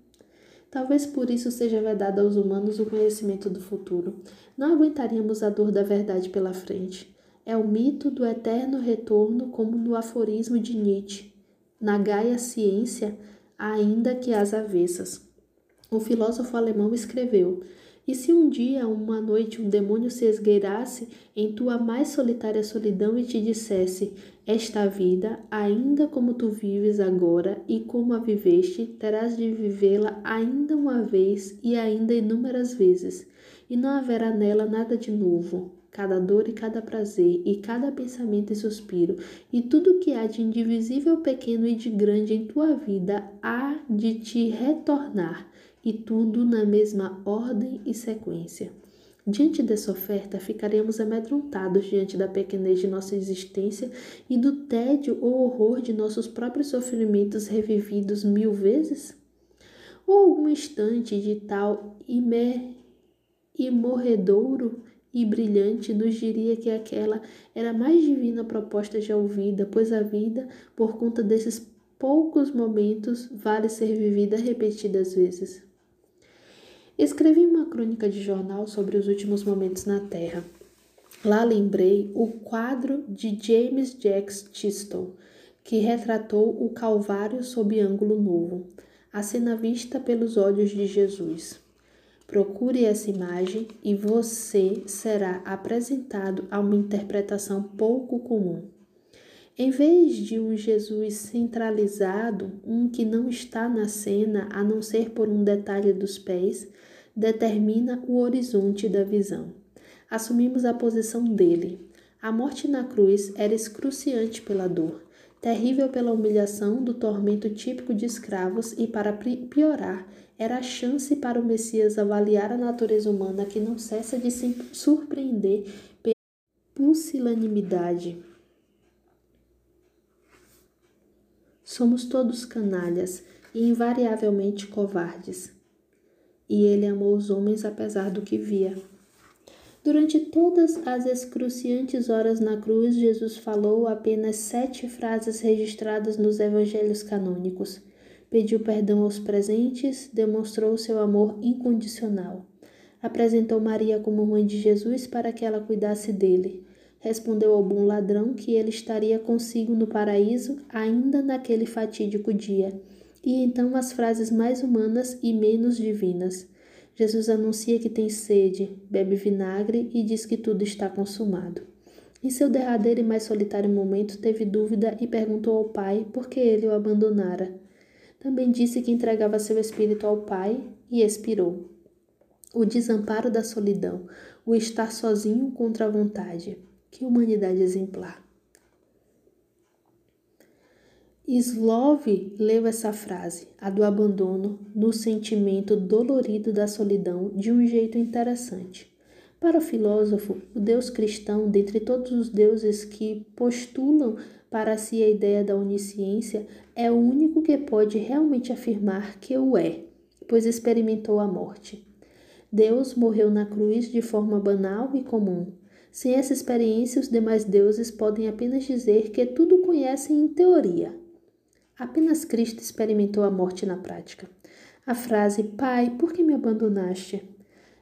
Talvez por isso seja vedado aos humanos o conhecimento do futuro. Não aguentaríamos a dor da verdade pela frente. É o mito do eterno retorno, como no aforismo de Nietzsche. Na Gaia Ciência, ainda que às avessas. O filósofo alemão escreveu: E se um dia, uma noite, um demônio se esgueirasse em tua mais solitária solidão e te dissesse: Esta vida, ainda como tu vives agora e como a viveste, terás de vivê-la ainda uma vez e ainda inúmeras vezes, e não haverá nela nada de novo, cada dor e cada prazer, e cada pensamento e suspiro, e tudo que há de indivisível, pequeno e de grande em tua vida há de te retornar, e tudo na mesma ordem e sequência. Diante dessa oferta, ficaremos amedrontados diante da pequenez de nossa existência e do tédio ou horror de nossos próprios sofrimentos revividos mil vezes? Ou algum instante de tal imer... imorredouro e brilhante nos diria que aquela era a mais divina proposta já ouvida, pois a vida, por conta desses poucos momentos, vale ser vivida repetidas vezes. Escrevi uma crônica de jornal sobre os últimos momentos na Terra. Lá lembrei o quadro de James Jacques Tistel, que retratou o Calvário sob ângulo novo, a cena vista pelos olhos de Jesus. Procure essa imagem e você será apresentado a uma interpretação pouco comum. Em vez de um Jesus centralizado, um que não está na cena a não ser por um detalhe dos pés, determina o horizonte da visão. Assumimos a posição dele. A morte na cruz era excruciante pela dor, terrível pela humilhação do tormento típico de escravos e, para piorar, era a chance para o Messias avaliar a natureza humana que não cessa de se surpreender pela pusilanimidade. Somos todos canalhas e invariavelmente covardes. E ele amou os homens apesar do que via. Durante todas as excruciantes horas na cruz, Jesus falou apenas sete frases registradas nos evangelhos canônicos pediu perdão aos presentes, demonstrou seu amor incondicional. Apresentou Maria como mãe de Jesus para que ela cuidasse dele. Respondeu ao bom ladrão que ele estaria consigo no paraíso ainda naquele fatídico dia. E então as frases mais humanas e menos divinas. Jesus anuncia que tem sede, bebe vinagre e diz que tudo está consumado. Em seu derradeiro e mais solitário momento, teve dúvida e perguntou ao Pai por que ele o abandonara. Também disse que entregava seu espírito ao Pai e expirou. O desamparo da solidão, o estar sozinho contra a vontade. Que humanidade exemplar! Slove leu essa frase, a do abandono, no sentimento dolorido da solidão, de um jeito interessante. Para o filósofo, o Deus cristão, dentre todos os deuses que postulam para si a ideia da onisciência, é o único que pode realmente afirmar que o é, pois experimentou a morte. Deus morreu na cruz de forma banal e comum. Sem essa experiência, os demais deuses podem apenas dizer que tudo conhecem em teoria. Apenas Cristo experimentou a morte na prática. A frase Pai, por que me abandonaste?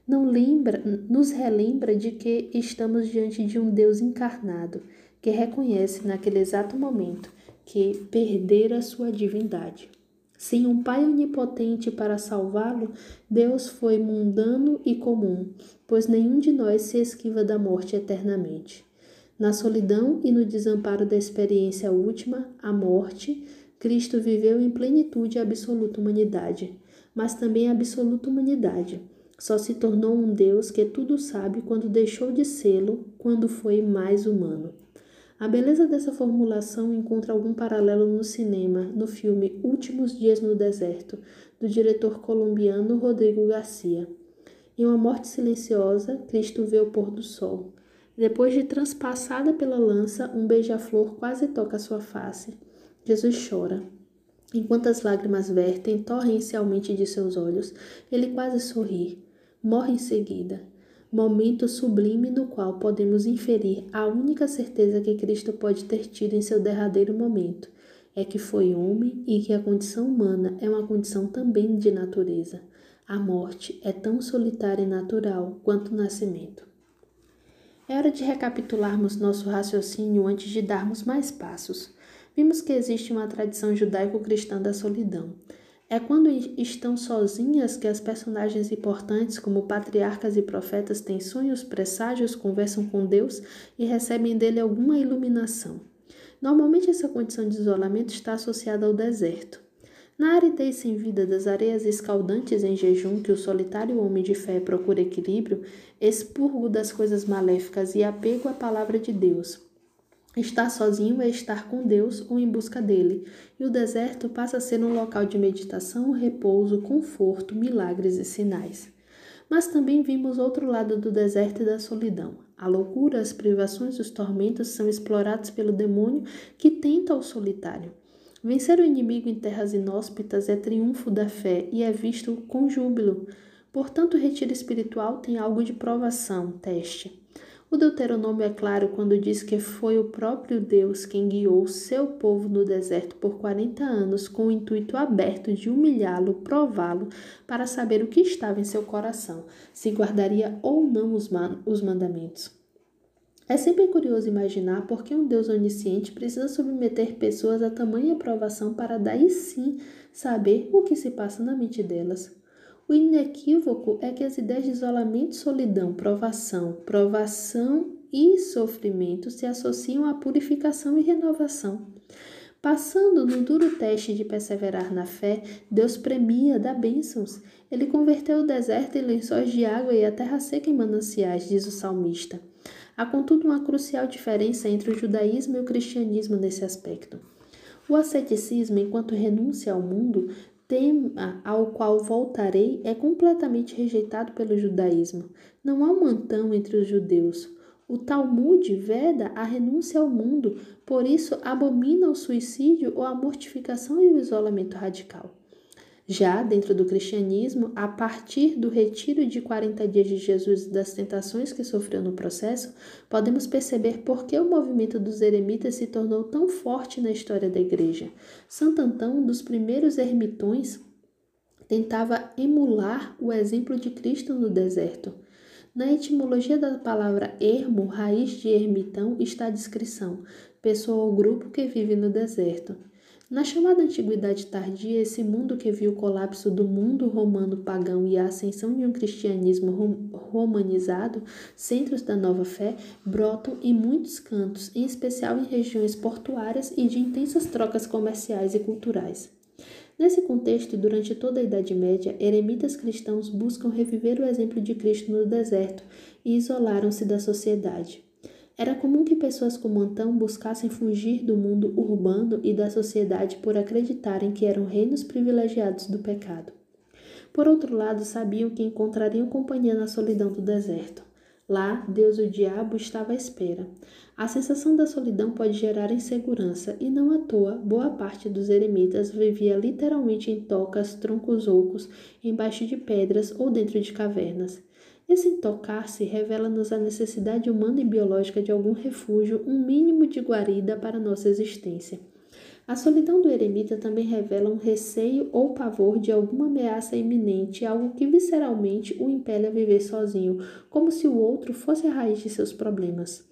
Não lembra, nos relembra de que estamos diante de um Deus encarnado, que reconhece naquele exato momento que perdera sua divindade. Sem um Pai onipotente para salvá-lo, Deus foi mundano e comum, pois nenhum de nós se esquiva da morte eternamente. Na solidão e no desamparo da experiência última, a morte, Cristo viveu em plenitude a absoluta humanidade, mas também a absoluta humanidade. Só se tornou um Deus que tudo sabe quando deixou de sê-lo, quando foi mais humano. A beleza dessa formulação encontra algum paralelo no cinema, no filme Últimos Dias no Deserto, do diretor colombiano Rodrigo Garcia. Em uma morte silenciosa, Cristo vê o pôr do sol. Depois de transpassada pela lança, um beija-flor quase toca sua face. Jesus chora. Enquanto as lágrimas vertem torrencialmente de seus olhos, ele quase sorri. Morre em seguida momento sublime no qual podemos inferir a única certeza que Cristo pode ter tido em seu derradeiro momento, é que foi homem e que a condição humana é uma condição também de natureza. A morte é tão solitária e natural quanto o nascimento. É hora de recapitularmos nosso raciocínio antes de darmos mais passos. Vimos que existe uma tradição judaico-cristã da solidão. É quando estão sozinhas que as personagens importantes, como patriarcas e profetas, têm sonhos, presságios, conversam com Deus e recebem dele alguma iluminação. Normalmente, essa condição de isolamento está associada ao deserto. Na aridez sem vida das areias escaldantes em jejum que o solitário homem de fé procura equilíbrio, expurgo das coisas maléficas e apego à palavra de Deus, Estar sozinho é estar com Deus ou em busca dele, e o deserto passa a ser um local de meditação, repouso, conforto, milagres e sinais. Mas também vimos outro lado do deserto e da solidão. A loucura, as privações, os tormentos são explorados pelo demônio que tenta o solitário. Vencer o inimigo em terras inóspitas é triunfo da fé e é visto com júbilo. Portanto, o retiro espiritual tem algo de provação, teste. O Deuteronômio é claro quando diz que foi o próprio Deus quem guiou seu povo no deserto por 40 anos com o intuito aberto de humilhá-lo, prová-lo, para saber o que estava em seu coração, se guardaria ou não os, man os mandamentos. É sempre curioso imaginar por que um Deus onisciente precisa submeter pessoas a tamanha provação para daí sim saber o que se passa na mente delas. O inequívoco é que as ideias de isolamento, solidão, provação, provação e sofrimento se associam à purificação e renovação. Passando no duro teste de perseverar na fé, Deus premia, dá bênçãos. Ele converteu o deserto em lençóis de água e a terra seca em mananciais, diz o salmista. Há, contudo, uma crucial diferença entre o judaísmo e o cristianismo nesse aspecto. O asceticismo, enquanto renúncia ao mundo, tema ao qual voltarei é completamente rejeitado pelo judaísmo. Não há um entre os judeus. O Talmud veda a renúncia ao mundo, por isso abomina o suicídio ou a mortificação e o isolamento radical. Já dentro do cristianismo, a partir do retiro de 40 dias de Jesus e das tentações que sofreu no processo, podemos perceber por que o movimento dos eremitas se tornou tão forte na história da igreja. Santo Antão, um dos primeiros ermitões, tentava emular o exemplo de Cristo no deserto. Na etimologia da palavra ermo, raiz de ermitão, está a descrição: pessoa ou grupo que vive no deserto. Na chamada Antiguidade Tardia, esse mundo que viu o colapso do mundo romano pagão e a ascensão de um cristianismo romanizado, centros da nova fé, brotam em muitos cantos, em especial em regiões portuárias e de intensas trocas comerciais e culturais. Nesse contexto durante toda a Idade Média, eremitas cristãos buscam reviver o exemplo de Cristo no deserto e isolaram-se da sociedade. Era comum que pessoas como Antão buscassem fugir do mundo urbano e da sociedade por acreditarem que eram reinos privilegiados do pecado. Por outro lado, sabiam que encontrariam companhia na solidão do deserto. Lá, Deus e o diabo estavam à espera. A sensação da solidão pode gerar insegurança, e não à toa, boa parte dos eremitas vivia literalmente em tocas, troncos ocos, embaixo de pedras ou dentro de cavernas. Esse intocar-se revela-nos a necessidade humana e biológica de algum refúgio, um mínimo de guarida para nossa existência. A solidão do eremita também revela um receio ou pavor de alguma ameaça iminente, algo que visceralmente o impele a viver sozinho, como se o outro fosse a raiz de seus problemas.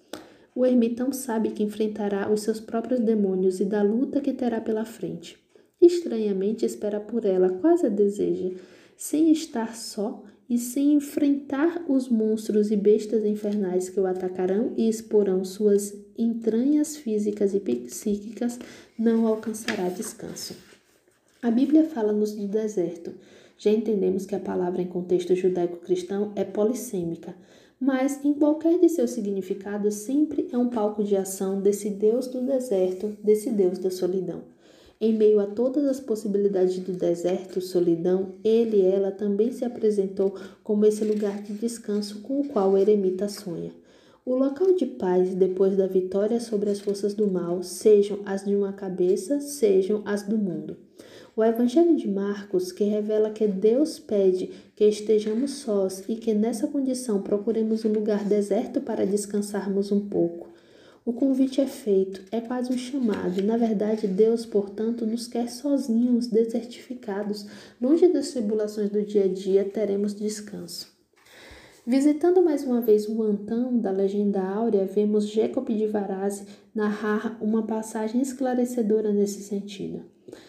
O ermitão sabe que enfrentará os seus próprios demônios e da luta que terá pela frente. Estranhamente espera por ela, quase a deseja, sem estar só e sem enfrentar os monstros e bestas infernais que o atacarão e exporão suas entranhas físicas e psíquicas, não alcançará descanso. A Bíblia fala-nos do deserto. Já entendemos que a palavra em contexto judaico-cristão é polissêmica, mas em qualquer de seus significados sempre é um palco de ação desse Deus do deserto, desse Deus da solidão. Em meio a todas as possibilidades do deserto, solidão, ele e ela também se apresentou como esse lugar de descanso com o qual o eremita sonha. O local de paz depois da vitória sobre as forças do mal, sejam as de uma cabeça, sejam as do mundo. O Evangelho de Marcos, que revela que Deus pede que estejamos sós e que nessa condição procuremos um lugar deserto para descansarmos um pouco. O convite é feito, é quase um chamado. Na verdade, Deus, portanto, nos quer sozinhos, desertificados. Longe das tribulações do dia a dia, teremos descanso. Visitando mais uma vez o Antão da Legenda Áurea, vemos Jacob de Varazzi narrar uma passagem esclarecedora nesse sentido.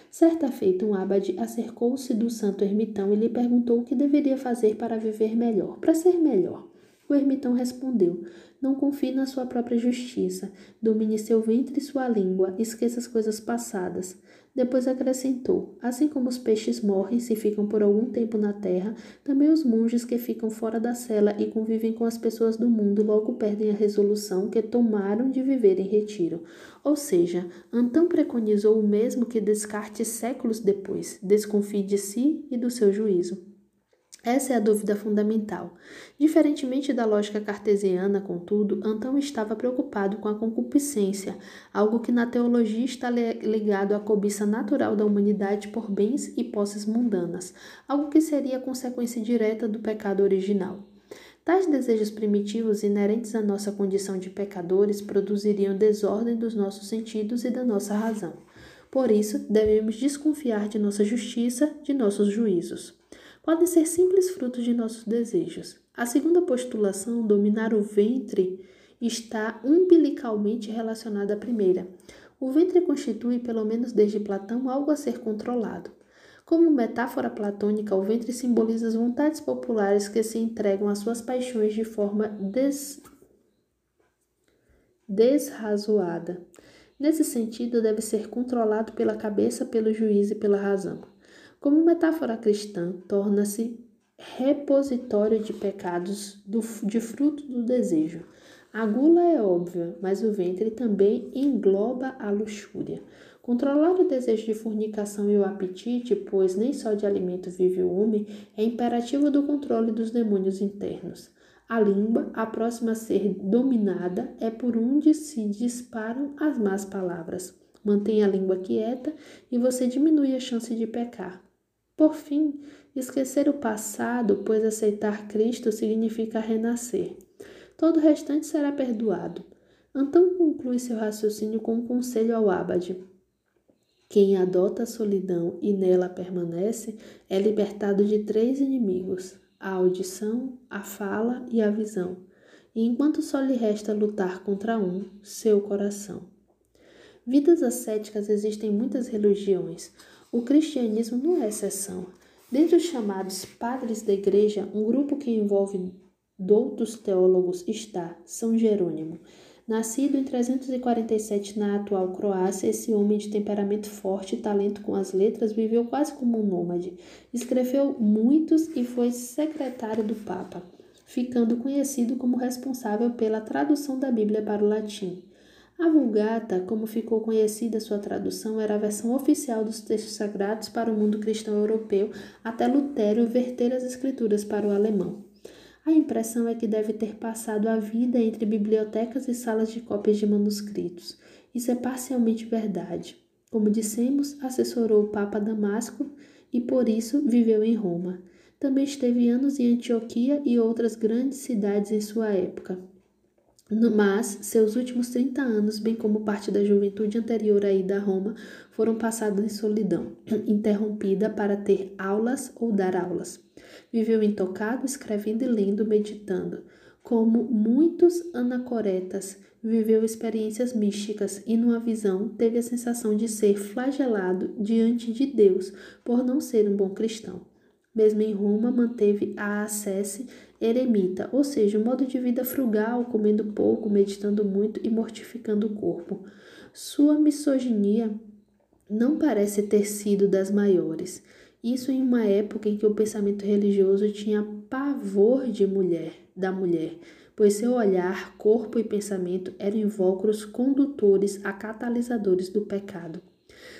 Certa feita, um abade acercou-se do santo ermitão e lhe perguntou o que deveria fazer para viver melhor, para ser melhor. O ermitão respondeu: Não confie na sua própria justiça, domine seu ventre e sua língua, esqueça as coisas passadas. Depois acrescentou: Assim como os peixes morrem se ficam por algum tempo na terra, também os monges que ficam fora da cela e convivem com as pessoas do mundo logo perdem a resolução que tomaram de viver em retiro. Ou seja, Antão preconizou o mesmo que Descartes séculos depois: desconfie de si e do seu juízo. Essa é a dúvida fundamental. Diferentemente da lógica cartesiana, contudo, Antão estava preocupado com a concupiscência, algo que na teologia está ligado à cobiça natural da humanidade por bens e posses mundanas, algo que seria consequência direta do pecado original. Tais desejos primitivos inerentes à nossa condição de pecadores produziriam desordem dos nossos sentidos e da nossa razão. Por isso, devemos desconfiar de nossa justiça, de nossos juízos podem ser simples frutos de nossos desejos. A segunda postulação, dominar o ventre, está umbilicalmente relacionada à primeira. O ventre constitui, pelo menos desde Platão, algo a ser controlado. Como metáfora platônica, o ventre simboliza as vontades populares que se entregam às suas paixões de forma des... desrazoada. Nesse sentido, deve ser controlado pela cabeça, pelo juízo e pela razão. Como metáfora cristã, torna-se repositório de pecados do, de fruto do desejo. A gula é óbvia, mas o ventre também engloba a luxúria. Controlar o desejo de fornicação e o apetite, pois nem só de alimento vive o homem, é imperativo do controle dos demônios internos. A língua, a próxima a ser dominada, é por onde se disparam as más palavras. Mantenha a língua quieta e você diminui a chance de pecar. Por fim, esquecer o passado, pois aceitar Cristo significa renascer. Todo o restante será perdoado. Então conclui seu raciocínio com um conselho ao Abade. Quem adota a solidão e nela permanece é libertado de três inimigos: a audição, a fala e a visão. E enquanto só lhe resta lutar contra um, seu coração. Vidas ascéticas existem muitas religiões. O cristianismo não é exceção. Dentre os chamados padres da igreja, um grupo que envolve doutos teólogos está São Jerônimo. Nascido em 347 na atual Croácia, esse homem de temperamento forte e talento com as letras viveu quase como um nômade. Escreveu muitos e foi secretário do Papa, ficando conhecido como responsável pela tradução da Bíblia para o latim. A Vulgata, como ficou conhecida sua tradução, era a versão oficial dos textos sagrados para o mundo cristão europeu, até Lutero verter as escrituras para o alemão. A impressão é que deve ter passado a vida entre bibliotecas e salas de cópias de manuscritos. Isso é parcialmente verdade. Como dissemos, assessorou o Papa Damasco e por isso viveu em Roma. Também esteve anos em Antioquia e outras grandes cidades em sua época. Mas seus últimos 30 anos, bem como parte da juventude anterior à ida a Roma, foram passados em solidão, interrompida para ter aulas ou dar aulas. Viveu intocado, escrevendo e lendo, meditando. Como muitos anacoretas, viveu experiências místicas e, numa visão, teve a sensação de ser flagelado diante de Deus por não ser um bom cristão. Mesmo em Roma, manteve a acesse eremita, ou seja, um modo de vida frugal, comendo pouco, meditando muito e mortificando o corpo. Sua misoginia não parece ter sido das maiores. Isso em uma época em que o pensamento religioso tinha pavor de mulher, da mulher, pois seu olhar, corpo e pensamento eram invólucros condutores a catalisadores do pecado.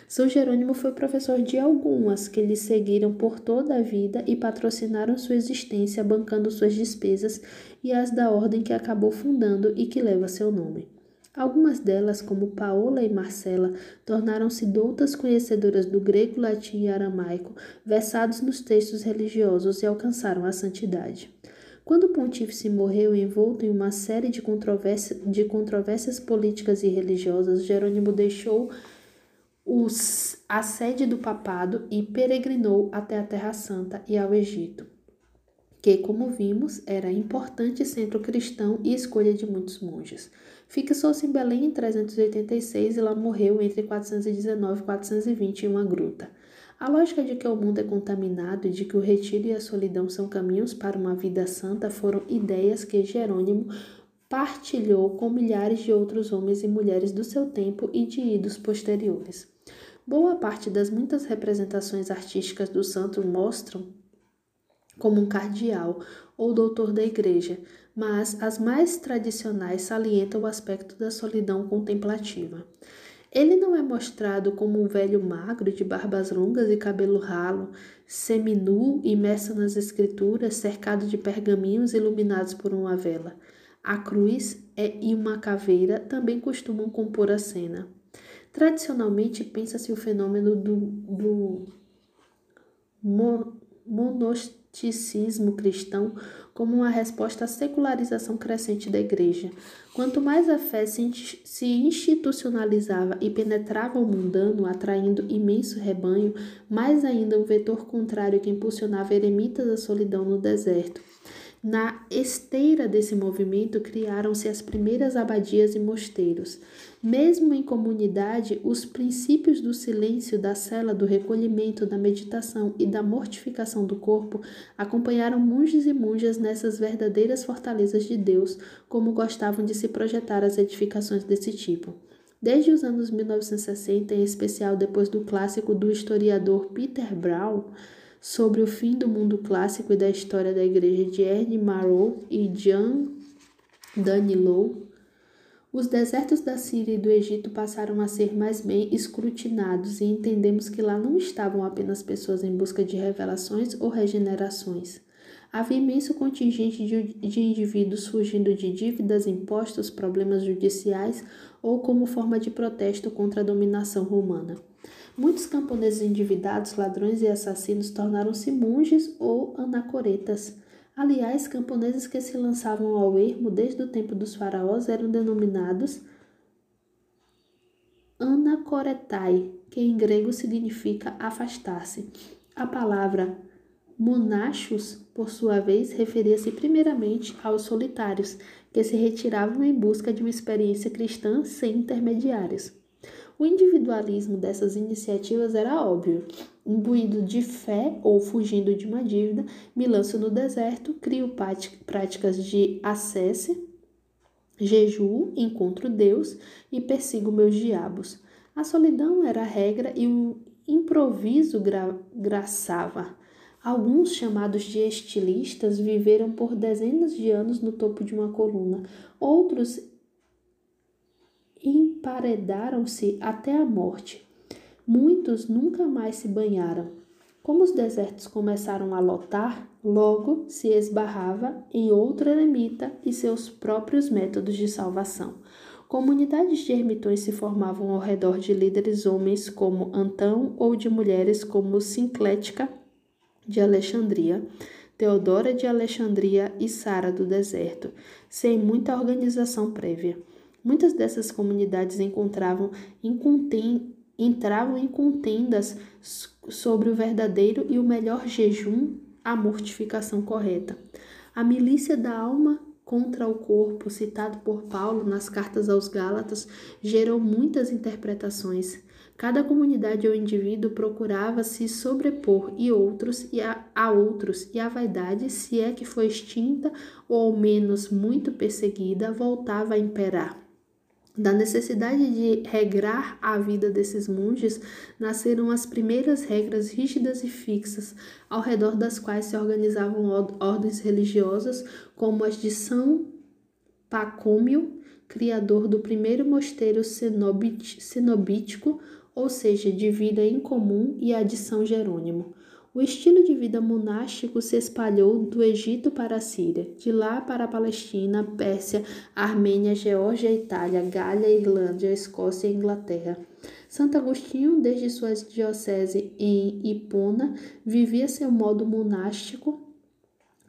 São Jerônimo foi professor de algumas que lhe seguiram por toda a vida e patrocinaram sua existência, bancando suas despesas e as da ordem que acabou fundando e que leva seu nome. Algumas delas, como Paola e Marcela, tornaram-se doutas conhecedoras do grego, latim e aramaico, versados nos textos religiosos e alcançaram a santidade. Quando o pontífice morreu envolto em uma série de, de controvérsias políticas e religiosas, Jerônimo deixou os, a sede do papado e peregrinou até a Terra Santa e ao Egito, que, como vimos, era importante centro cristão e escolha de muitos monges. Fixou-se em Belém em 386 e lá morreu entre 419 e 420 em uma gruta. A lógica de que o mundo é contaminado e de que o retiro e a solidão são caminhos para uma vida santa foram ideias que Jerônimo partilhou com milhares de outros homens e mulheres do seu tempo e de idos posteriores. Boa parte das muitas representações artísticas do santo mostram como um cardeal ou doutor da igreja, mas as mais tradicionais salientam o aspecto da solidão contemplativa. Ele não é mostrado como um velho magro de barbas longas e cabelo ralo, seminu, imerso nas escrituras, cercado de pergaminhos iluminados por uma vela. A cruz é, e uma caveira também costumam compor a cena. Tradicionalmente, pensa-se o fenômeno do, do monosticismo cristão como uma resposta à secularização crescente da Igreja. Quanto mais a fé se institucionalizava e penetrava o mundano, atraindo imenso rebanho, mais ainda um vetor contrário que impulsionava eremitas à solidão no deserto. Na esteira desse movimento criaram-se as primeiras abadias e mosteiros. Mesmo em comunidade, os princípios do silêncio, da cela, do recolhimento, da meditação e da mortificação do corpo acompanharam monges e monjas nessas verdadeiras fortalezas de Deus, como gostavam de se projetar as edificações desse tipo. Desde os anos 1960, em especial depois do clássico do historiador Peter Brown, sobre o fim do mundo clássico e da história da igreja de Ernie Marrow e Jean Danilou, os desertos da Síria e do Egito passaram a ser mais bem escrutinados e entendemos que lá não estavam apenas pessoas em busca de revelações ou regenerações. Havia imenso contingente de, de indivíduos fugindo de dívidas, impostos, problemas judiciais ou como forma de protesto contra a dominação romana. Muitos camponeses endividados, ladrões e assassinos tornaram-se monges ou anacoretas. Aliás, camponeses que se lançavam ao ermo desde o tempo dos faraós eram denominados anacoretai, que em grego significa afastar-se. A palavra monachos, por sua vez, referia-se primeiramente aos solitários, que se retiravam em busca de uma experiência cristã sem intermediários. O individualismo dessas iniciativas era óbvio. Imbuído de fé ou fugindo de uma dívida, me lanço no deserto, crio práticas de acesso, jejuo, encontro Deus e persigo meus diabos. A solidão era a regra e o improviso gra graçava. Alguns, chamados de estilistas, viveram por dezenas de anos no topo de uma coluna. Outros emparedaram-se até a morte. Muitos nunca mais se banharam. Como os desertos começaram a lotar, logo se esbarrava em outra eremita e seus próprios métodos de salvação. Comunidades de ermitões se formavam ao redor de líderes homens como Antão ou de mulheres como Sinclética de Alexandria, Teodora de Alexandria e Sara do Deserto, sem muita organização prévia. Muitas dessas comunidades encontravam em entravam em contendas sobre o verdadeiro e o melhor jejum, a mortificação correta. A milícia da alma contra o corpo, citado por Paulo nas cartas aos Gálatas, gerou muitas interpretações. Cada comunidade ou indivíduo procurava se sobrepor e outros e a, a, outros, e a vaidade, se é que foi extinta ou ao menos muito perseguida, voltava a imperar. Da necessidade de regrar a vida desses monges nasceram as primeiras regras rígidas e fixas, ao redor das quais se organizavam ordens religiosas, como as de São Pacômio, criador do primeiro mosteiro cenobítico, ou seja, de vida em comum, e a de São Jerônimo. O estilo de vida monástico se espalhou do Egito para a Síria, de lá para a Palestina, Pérsia, Armênia, Geórgia, Itália, Gália, Irlândia, Escócia e Inglaterra. Santo Agostinho, desde sua diocese em Hipona, vivia seu modo monástico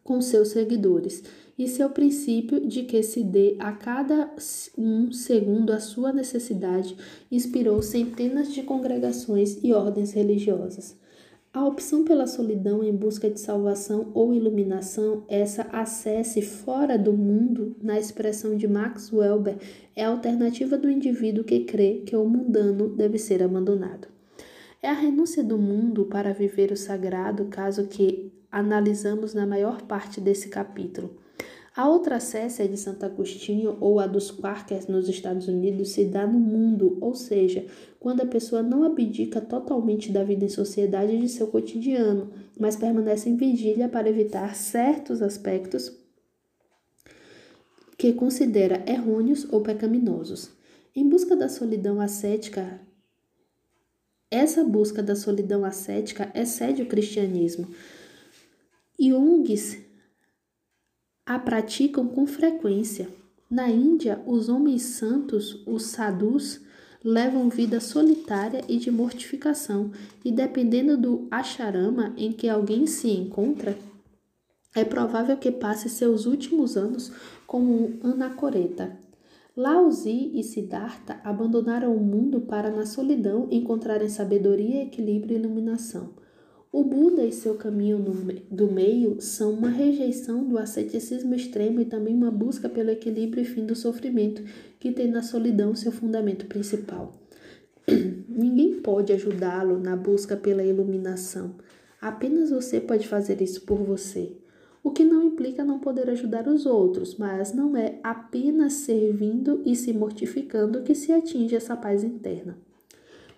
com seus seguidores e seu princípio de que se dê a cada um segundo a sua necessidade inspirou centenas de congregações e ordens religiosas. A opção pela solidão em busca de salvação ou iluminação, essa acesse fora do mundo, na expressão de Max Weber, é a alternativa do indivíduo que crê que o mundano deve ser abandonado. É a renúncia do mundo para viver o sagrado, caso que analisamos na maior parte desse capítulo. A outra cécia de Santo Agostinho ou a dos Quakers nos Estados Unidos se dá no mundo, ou seja, quando a pessoa não abdica totalmente da vida em sociedade e de seu cotidiano, mas permanece em vigília para evitar certos aspectos que considera errôneos ou pecaminosos. Em busca da solidão ascética, essa busca da solidão ascética excede o cristianismo. Jungs a praticam com frequência. Na Índia, os homens santos, os sadhus, levam vida solitária e de mortificação, e dependendo do acharama em que alguém se encontra, é provável que passe seus últimos anos como um anacoreta. Lao Tzu e Siddhartha abandonaram o mundo para, na solidão, encontrarem sabedoria, equilíbrio e iluminação. O Buda e seu caminho do meio são uma rejeição do asceticismo extremo e também uma busca pelo equilíbrio e fim do sofrimento, que tem na solidão seu fundamento principal. Ninguém pode ajudá-lo na busca pela iluminação. Apenas você pode fazer isso por você. O que não implica não poder ajudar os outros, mas não é apenas servindo e se mortificando que se atinge essa paz interna.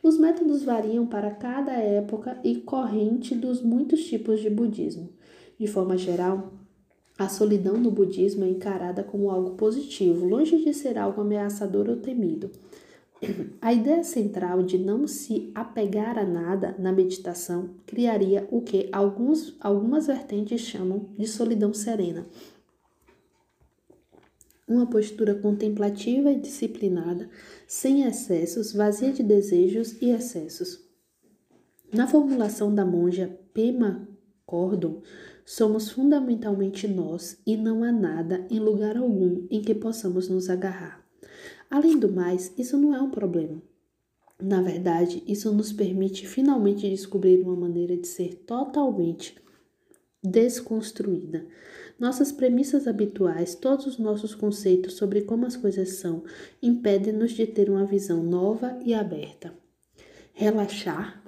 Os métodos variam para cada época e corrente dos muitos tipos de budismo. De forma geral, a solidão no budismo é encarada como algo positivo, longe de ser algo ameaçador ou temido. A ideia central de não se apegar a nada na meditação criaria o que alguns, algumas vertentes chamam de solidão serena, uma postura contemplativa e disciplinada, sem excessos, vazia de desejos e excessos. Na formulação da monja Pema Cordon, somos fundamentalmente nós e não há nada em lugar algum em que possamos nos agarrar. Além do mais, isso não é um problema. Na verdade, isso nos permite finalmente descobrir uma maneira de ser totalmente desconstruída. Nossas premissas habituais, todos os nossos conceitos sobre como as coisas são, impedem-nos de ter uma visão nova e aberta. Relaxar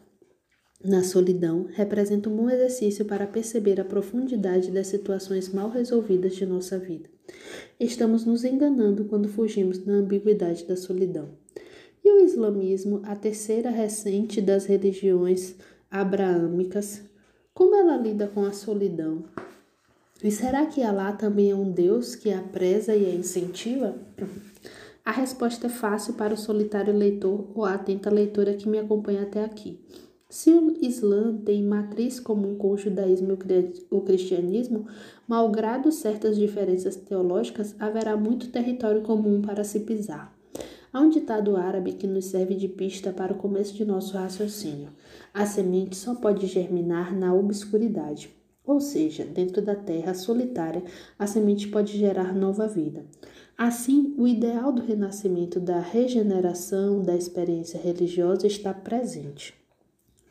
na solidão representa um bom exercício para perceber a profundidade das situações mal resolvidas de nossa vida. Estamos nos enganando quando fugimos da ambiguidade da solidão. E o islamismo, a terceira recente das religiões abraâmicas, como ela lida com a solidão? E será que Alá também é um Deus que a preza e a incentiva? A resposta é fácil para o solitário leitor ou a atenta leitora que me acompanha até aqui. Se o Islã tem matriz comum com o judaísmo e o cristianismo, malgrado certas diferenças teológicas, haverá muito território comum para se pisar. Há um ditado árabe que nos serve de pista para o começo de nosso raciocínio. A semente só pode germinar na obscuridade. Ou seja, dentro da terra solitária, a semente pode gerar nova vida. Assim, o ideal do renascimento, da regeneração, da experiência religiosa está presente.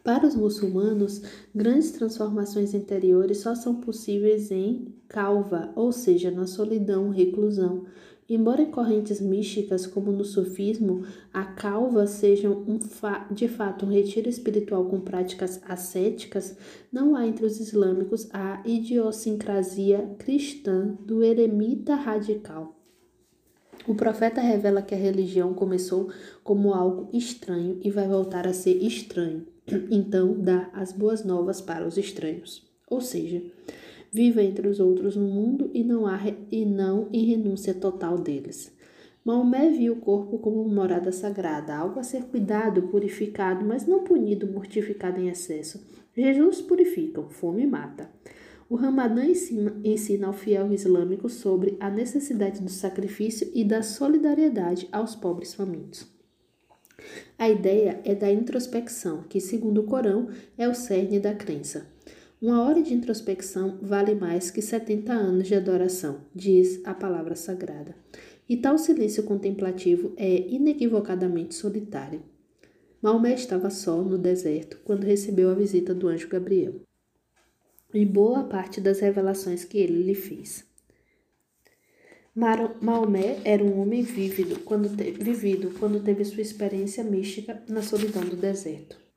Para os muçulmanos, grandes transformações interiores só são possíveis em calva, ou seja, na solidão, reclusão. Embora em correntes místicas, como no sufismo, a calva seja um fa de fato um retiro espiritual com práticas ascéticas, não há entre os islâmicos a idiosincrasia cristã do eremita radical. O profeta revela que a religião começou como algo estranho e vai voltar a ser estranho. Então, dá as boas novas para os estranhos. Ou seja, viva entre os outros no mundo e não, há, e não em renúncia total deles. Maomé viu o corpo como uma morada sagrada, algo a ser cuidado, purificado, mas não punido, mortificado em excesso. Jejuns purificam, fome mata. O Ramadã ensina, ao fiel islâmico sobre a necessidade do sacrifício e da solidariedade aos pobres famintos. A ideia é da introspecção, que, segundo o Corão, é o cerne da crença. Uma hora de introspecção vale mais que 70 anos de adoração, diz a palavra sagrada. E tal silêncio contemplativo é inequivocadamente solitário. Maomé estava só no deserto quando recebeu a visita do anjo Gabriel e boa parte das revelações que ele lhe fez. Maomé era um homem vívido quando vivido quando teve sua experiência mística na solidão do deserto.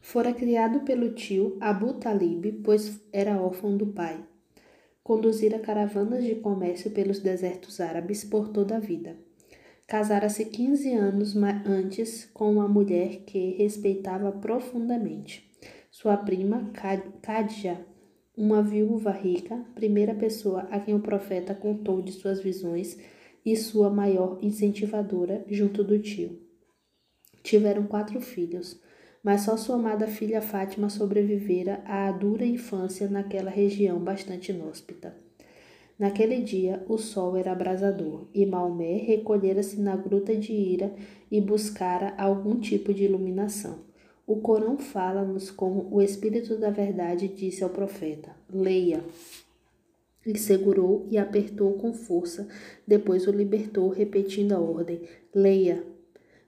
Fora criado pelo tio Abu Talib, pois era órfão do pai. Conduzira caravanas de comércio pelos desertos árabes por toda a vida. Casara-se 15 anos antes com uma mulher que respeitava profundamente. Sua prima, Kadja, uma viúva rica, primeira pessoa a quem o profeta contou de suas visões e sua maior incentivadora junto do tio. Tiveram quatro filhos, mas só sua amada filha Fátima sobrevivera à dura infância naquela região bastante inóspita. Naquele dia o sol era abrasador e Maomé recolhera-se na gruta de Ira e buscara algum tipo de iluminação. O Corão fala-nos como o Espírito da Verdade disse ao profeta: Leia. Ele segurou e apertou com força, depois o libertou, repetindo a ordem: Leia.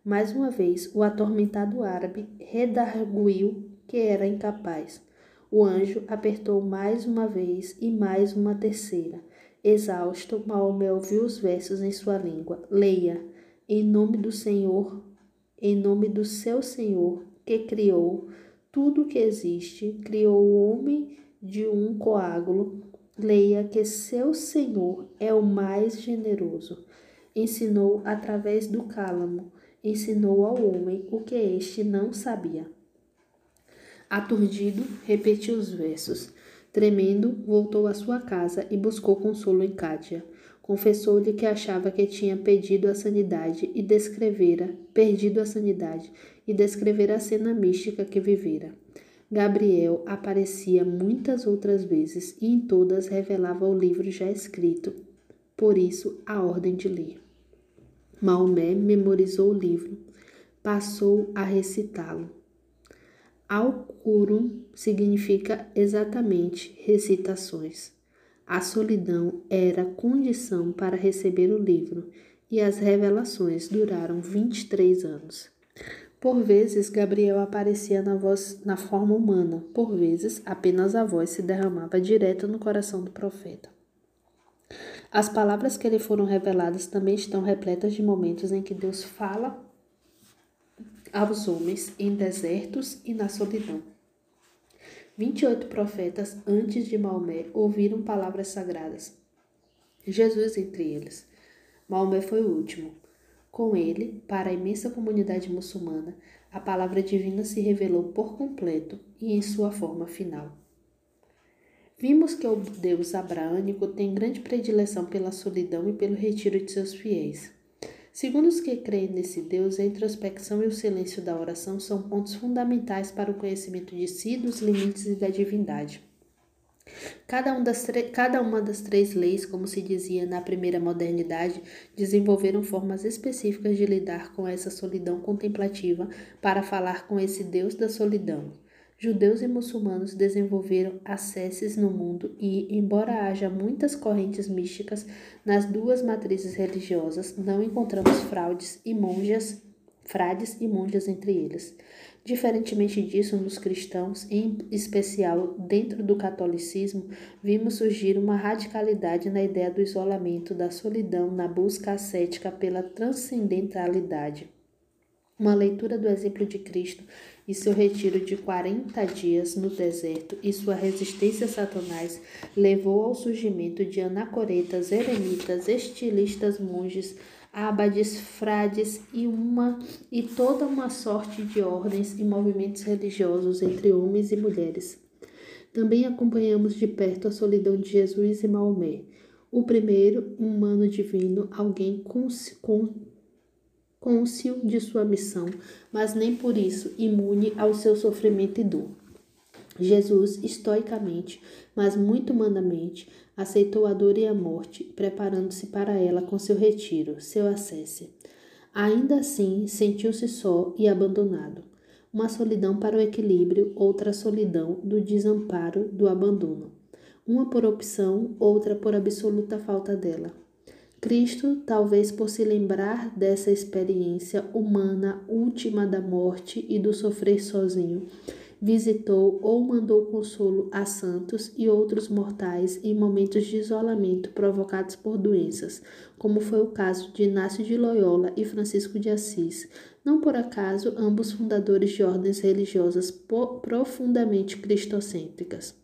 Mais uma vez, o atormentado árabe redarguiu que era incapaz. O anjo apertou mais uma vez e mais uma terceira. Exausto, Maomé ouviu os versos em sua língua: Leia, em nome do Senhor, em nome do seu Senhor, que criou tudo que existe, criou o homem de um coágulo, leia que seu Senhor é o mais generoso. Ensinou através do cálamo, ensinou ao homem o que este não sabia. Aturdido, repetiu os versos. Tremendo, voltou à sua casa e buscou consolo em Cádia. Confessou-lhe que achava que tinha pedido a sanidade e descrevera, perdido a sanidade e descrevera a cena mística que vivera. Gabriel aparecia muitas outras vezes e em todas revelava o livro já escrito, por isso a ordem de ler. Maomé memorizou o livro, passou a recitá-lo. Al-Qurum significa exatamente recitações. A solidão era condição para receber o livro e as revelações duraram 23 anos. Por vezes, Gabriel aparecia na, voz, na forma humana, por vezes, apenas a voz se derramava direto no coração do profeta. As palavras que lhe foram reveladas também estão repletas de momentos em que Deus fala aos homens em desertos e na solidão. 28 profetas antes de Maomé ouviram palavras sagradas. Jesus entre eles. Maomé foi o último. Com ele, para a imensa comunidade muçulmana, a palavra divina se revelou por completo e em sua forma final. Vimos que o Deus abraânico tem grande predileção pela solidão e pelo retiro de seus fiéis. Segundo os que creem nesse Deus, a introspecção e o silêncio da oração são pontos fundamentais para o conhecimento de si, dos limites e da divindade. Cada, um das cada uma das três leis, como se dizia na primeira modernidade, desenvolveram formas específicas de lidar com essa solidão contemplativa para falar com esse Deus da solidão. Judeus e muçulmanos desenvolveram acesses no mundo e, embora haja muitas correntes místicas nas duas matrizes religiosas, não encontramos fraudes e monjas, frades e monjas entre eles. Diferentemente disso, nos cristãos, em especial dentro do catolicismo, vimos surgir uma radicalidade na ideia do isolamento, da solidão, na busca ascética pela transcendentalidade. Uma leitura do exemplo de Cristo e seu retiro de 40 dias no deserto e sua resistência a Satanás levou ao surgimento de anacoretas, eremitas, estilistas, monges, abades, frades e uma e toda uma sorte de ordens e movimentos religiosos entre homens e mulheres. Também acompanhamos de perto a solidão de Jesus e Maomé. O primeiro, um humano divino, alguém com, com côncio de sua missão, mas nem por isso imune ao seu sofrimento e dor. Jesus, estoicamente, mas muito humanamente, aceitou a dor e a morte, preparando-se para ela com seu retiro, seu acesso. Ainda assim, sentiu-se só e abandonado. Uma solidão para o equilíbrio, outra solidão do desamparo, do abandono. Uma por opção, outra por absoluta falta dela. Cristo, talvez por se lembrar dessa experiência humana última da morte e do sofrer sozinho, visitou ou mandou consolo a santos e outros mortais em momentos de isolamento provocados por doenças, como foi o caso de Inácio de Loyola e Francisco de Assis. Não por acaso, ambos fundadores de ordens religiosas profundamente cristocêntricas.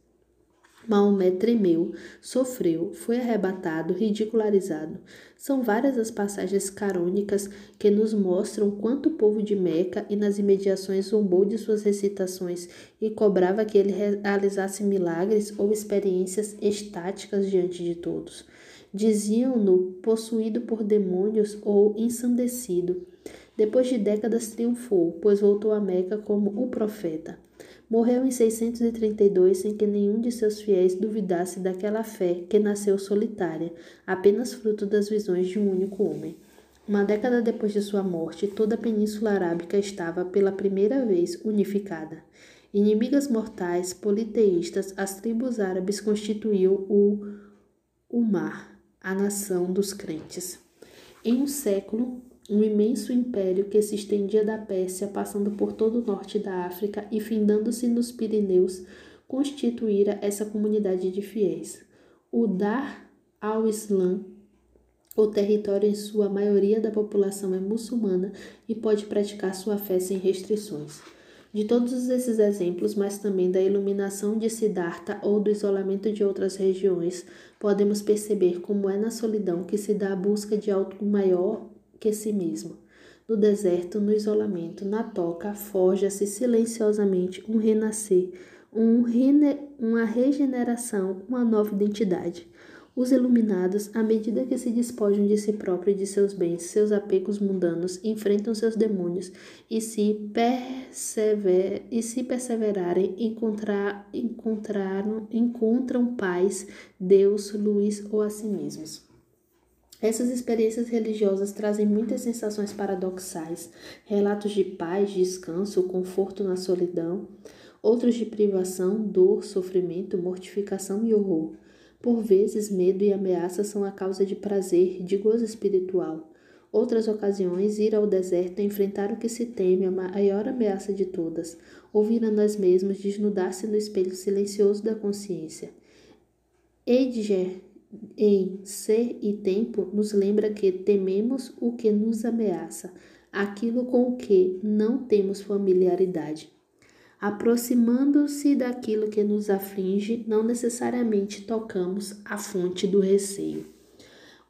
Maomé tremeu, sofreu, foi arrebatado, ridicularizado. São várias as passagens carônicas que nos mostram quanto o povo de Meca e nas imediações zombou de suas recitações e cobrava que ele realizasse milagres ou experiências estáticas diante de todos. Diziam-no possuído por demônios ou ensandecido. Depois de décadas triunfou, pois voltou a Meca como o profeta. Morreu em 632 sem que nenhum de seus fiéis duvidasse daquela fé que nasceu solitária, apenas fruto das visões de um único homem. Uma década depois de sua morte, toda a Península Arábica estava pela primeira vez unificada. Inimigas mortais, politeístas, as tribos árabes constituíam o Umar, a nação dos crentes. Em um século, um imenso império que se estendia da Pérsia, passando por todo o norte da África e findando-se nos Pirineus, constituíra essa comunidade de fiéis. O Dar al-Islam, o território em sua maioria da população é muçulmana e pode praticar sua fé sem restrições. De todos esses exemplos, mas também da iluminação de Siddhartha ou do isolamento de outras regiões, podemos perceber como é na solidão que se dá a busca de algo maior que si mesmo. No deserto, no isolamento, na toca, forja-se silenciosamente um renascer, um rene, uma regeneração, uma nova identidade. Os iluminados, à medida que se despojam de si próprios e de seus bens, seus apegos mundanos, enfrentam seus demônios e se, persever, e se perseverarem, encontrar, encontraram, encontram paz, Deus, luz ou a si mesmos. Essas experiências religiosas trazem muitas sensações paradoxais, relatos de paz, descanso, conforto na solidão, outros de privação, dor, sofrimento, mortificação e horror. Por vezes, medo e ameaça são a causa de prazer, de gozo espiritual. Outras ocasiões, ir ao deserto é enfrentar o que se teme, a maior ameaça de todas, ouvir a nós mesmos desnudar-se no espelho silencioso da consciência. Edger em ser e tempo nos lembra que tememos o que nos ameaça, aquilo com o que não temos familiaridade. Aproximando-se daquilo que nos aflige, não necessariamente tocamos a fonte do receio.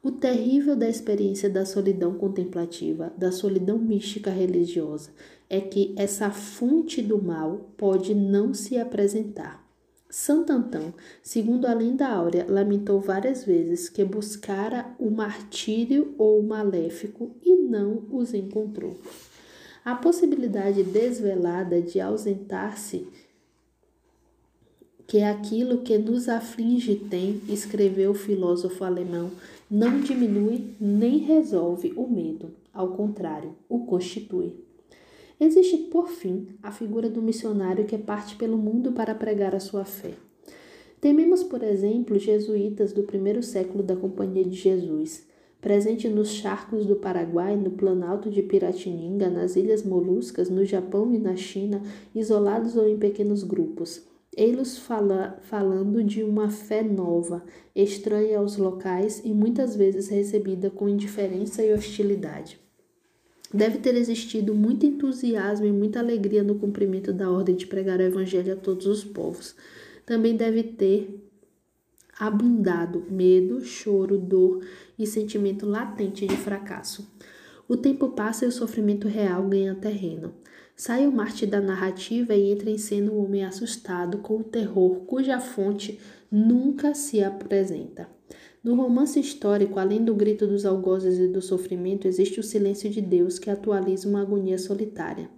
O terrível da experiência da solidão contemplativa, da solidão mística religiosa, é que essa fonte do mal pode não se apresentar. Santo Antão, segundo a lenda áurea, lamentou várias vezes que buscara o martírio ou o maléfico e não os encontrou. A possibilidade desvelada de ausentar-se que aquilo que nos aflige tem, escreveu o filósofo alemão, não diminui nem resolve o medo, ao contrário, o constitui. Existe, por fim, a figura do missionário que parte pelo mundo para pregar a sua fé. Tememos, por exemplo, jesuítas do primeiro século da Companhia de Jesus, presente nos charcos do Paraguai, no planalto de Piratininga, nas Ilhas Moluscas, no Japão e na China, isolados ou em pequenos grupos. Eles fala, falando de uma fé nova, estranha aos locais e muitas vezes recebida com indiferença e hostilidade. Deve ter existido muito entusiasmo e muita alegria no cumprimento da ordem de pregar o Evangelho a todos os povos. Também deve ter abundado medo, choro, dor e sentimento latente de fracasso. O tempo passa e o sofrimento real ganha terreno. Sai o Marte da narrativa e entra em cena o homem assustado com o terror cuja fonte nunca se apresenta. No romance histórico, além do grito dos algozes e do sofrimento, existe o silêncio de Deus que atualiza uma agonia solitária.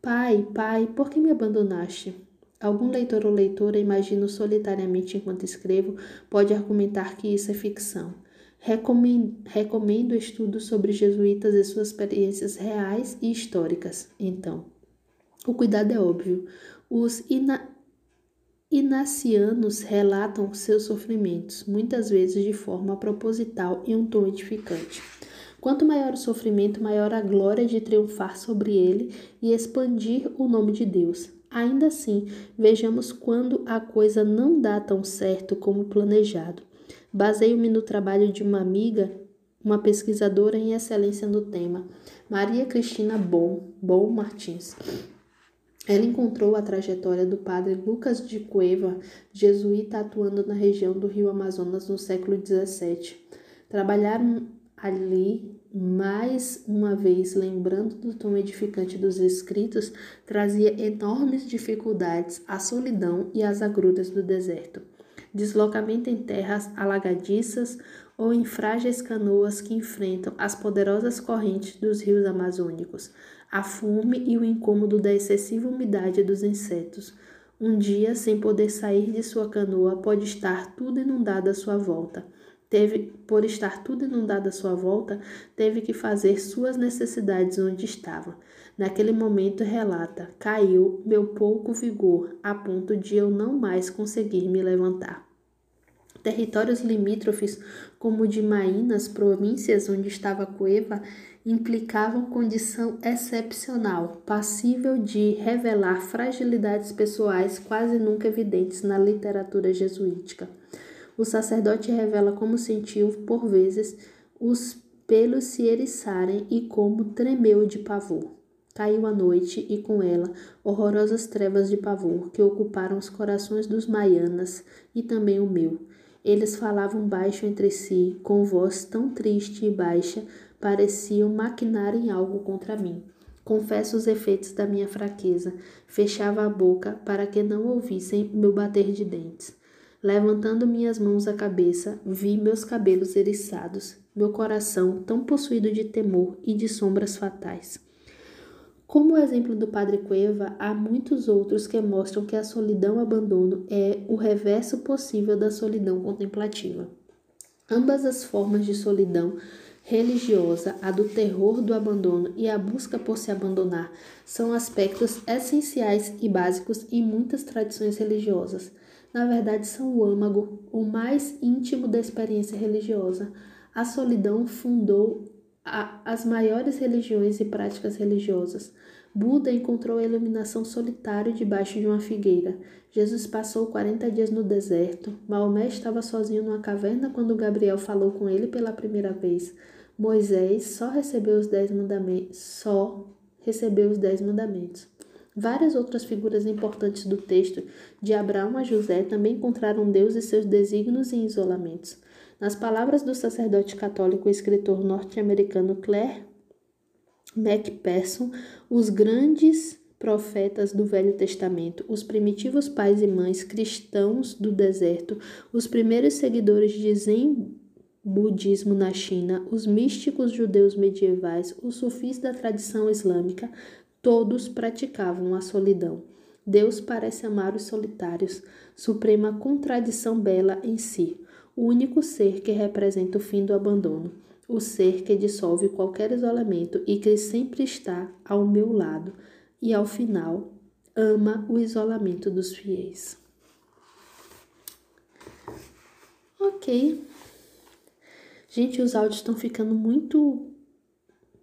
Pai, pai, por que me abandonaste? Algum leitor ou leitora, imagino solitariamente enquanto escrevo, pode argumentar que isso é ficção. Recomendo, estudos sobre jesuítas e suas experiências reais e históricas. Então, o cuidado é óbvio. Os ina Inacianos relatam seus sofrimentos, muitas vezes de forma proposital e um tom edificante. Quanto maior o sofrimento, maior a glória de triunfar sobre ele e expandir o nome de Deus. Ainda assim, vejamos quando a coisa não dá tão certo como planejado. Baseio-me no trabalho de uma amiga, uma pesquisadora em excelência no tema, Maria Cristina Bom, Bom Martins. Ela encontrou a trajetória do padre Lucas de Cueva, jesuíta atuando na região do Rio Amazonas no século XVII. Trabalharam ali, mais uma vez, lembrando do tom edificante dos escritos, trazia enormes dificuldades à solidão e às agruras do deserto. Deslocamento em terras alagadiças ou em frágeis canoas que enfrentam as poderosas correntes dos rios amazônicos a fome e o incômodo da excessiva umidade dos insetos. Um dia, sem poder sair de sua canoa, pode estar tudo inundado à sua volta. Teve, por estar tudo inundado à sua volta, teve que fazer suas necessidades onde estava. Naquele momento, relata, caiu meu pouco vigor, a ponto de eu não mais conseguir me levantar. Territórios limítrofes, como o de Mainas, províncias onde estava Cueva, implicavam condição excepcional, passível de revelar fragilidades pessoais quase nunca evidentes na literatura jesuítica. O sacerdote revela como sentiu, por vezes, os pelos se eriçarem e como tremeu de pavor. Caiu a noite e com ela horrorosas trevas de pavor que ocuparam os corações dos maianas e também o meu. Eles falavam baixo entre si, com voz tão triste e baixa pareciam maquinar em algo contra mim. Confesso os efeitos da minha fraqueza. Fechava a boca para que não ouvissem meu bater de dentes. Levantando minhas mãos à cabeça, vi meus cabelos eriçados, meu coração tão possuído de temor e de sombras fatais. Como o exemplo do Padre Cueva, há muitos outros que mostram que a solidão abandono é o reverso possível da solidão contemplativa. Ambas as formas de solidão religiosa, a do terror do abandono e a busca por se abandonar são aspectos essenciais e básicos em muitas tradições religiosas. Na verdade, são o âmago, o mais íntimo da experiência religiosa. A solidão fundou a, as maiores religiões e práticas religiosas. Buda encontrou a iluminação solitário debaixo de uma figueira. Jesus passou 40 dias no deserto. Maomé estava sozinho numa caverna quando Gabriel falou com ele pela primeira vez. Moisés só recebeu os dez mandamentos, só recebeu os dez mandamentos. Várias outras figuras importantes do texto, de Abraão a José, também encontraram Deus e seus desígnios em isolamentos. Nas palavras do sacerdote católico e escritor norte-americano Claire MacPherson, os grandes profetas do Velho Testamento, os primitivos pais e mães cristãos do deserto, os primeiros seguidores de Zen budismo na China, os místicos judeus medievais, os sufis da tradição islâmica, todos praticavam a solidão. Deus parece amar os solitários, suprema contradição bela em si, o único ser que representa o fim do abandono, o ser que dissolve qualquer isolamento e que sempre está ao meu lado e, ao final, ama o isolamento dos fiéis. Ok. Gente, os áudios estão ficando muito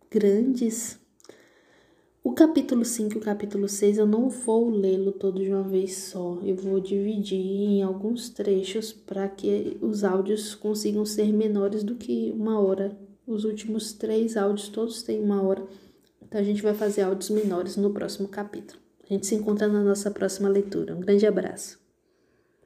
grandes. O capítulo 5 e o capítulo 6 eu não vou lê-lo todo de uma vez só. Eu vou dividir em alguns trechos para que os áudios consigam ser menores do que uma hora. Os últimos três áudios todos têm uma hora. Então a gente vai fazer áudios menores no próximo capítulo. A gente se encontra na nossa próxima leitura. Um grande abraço.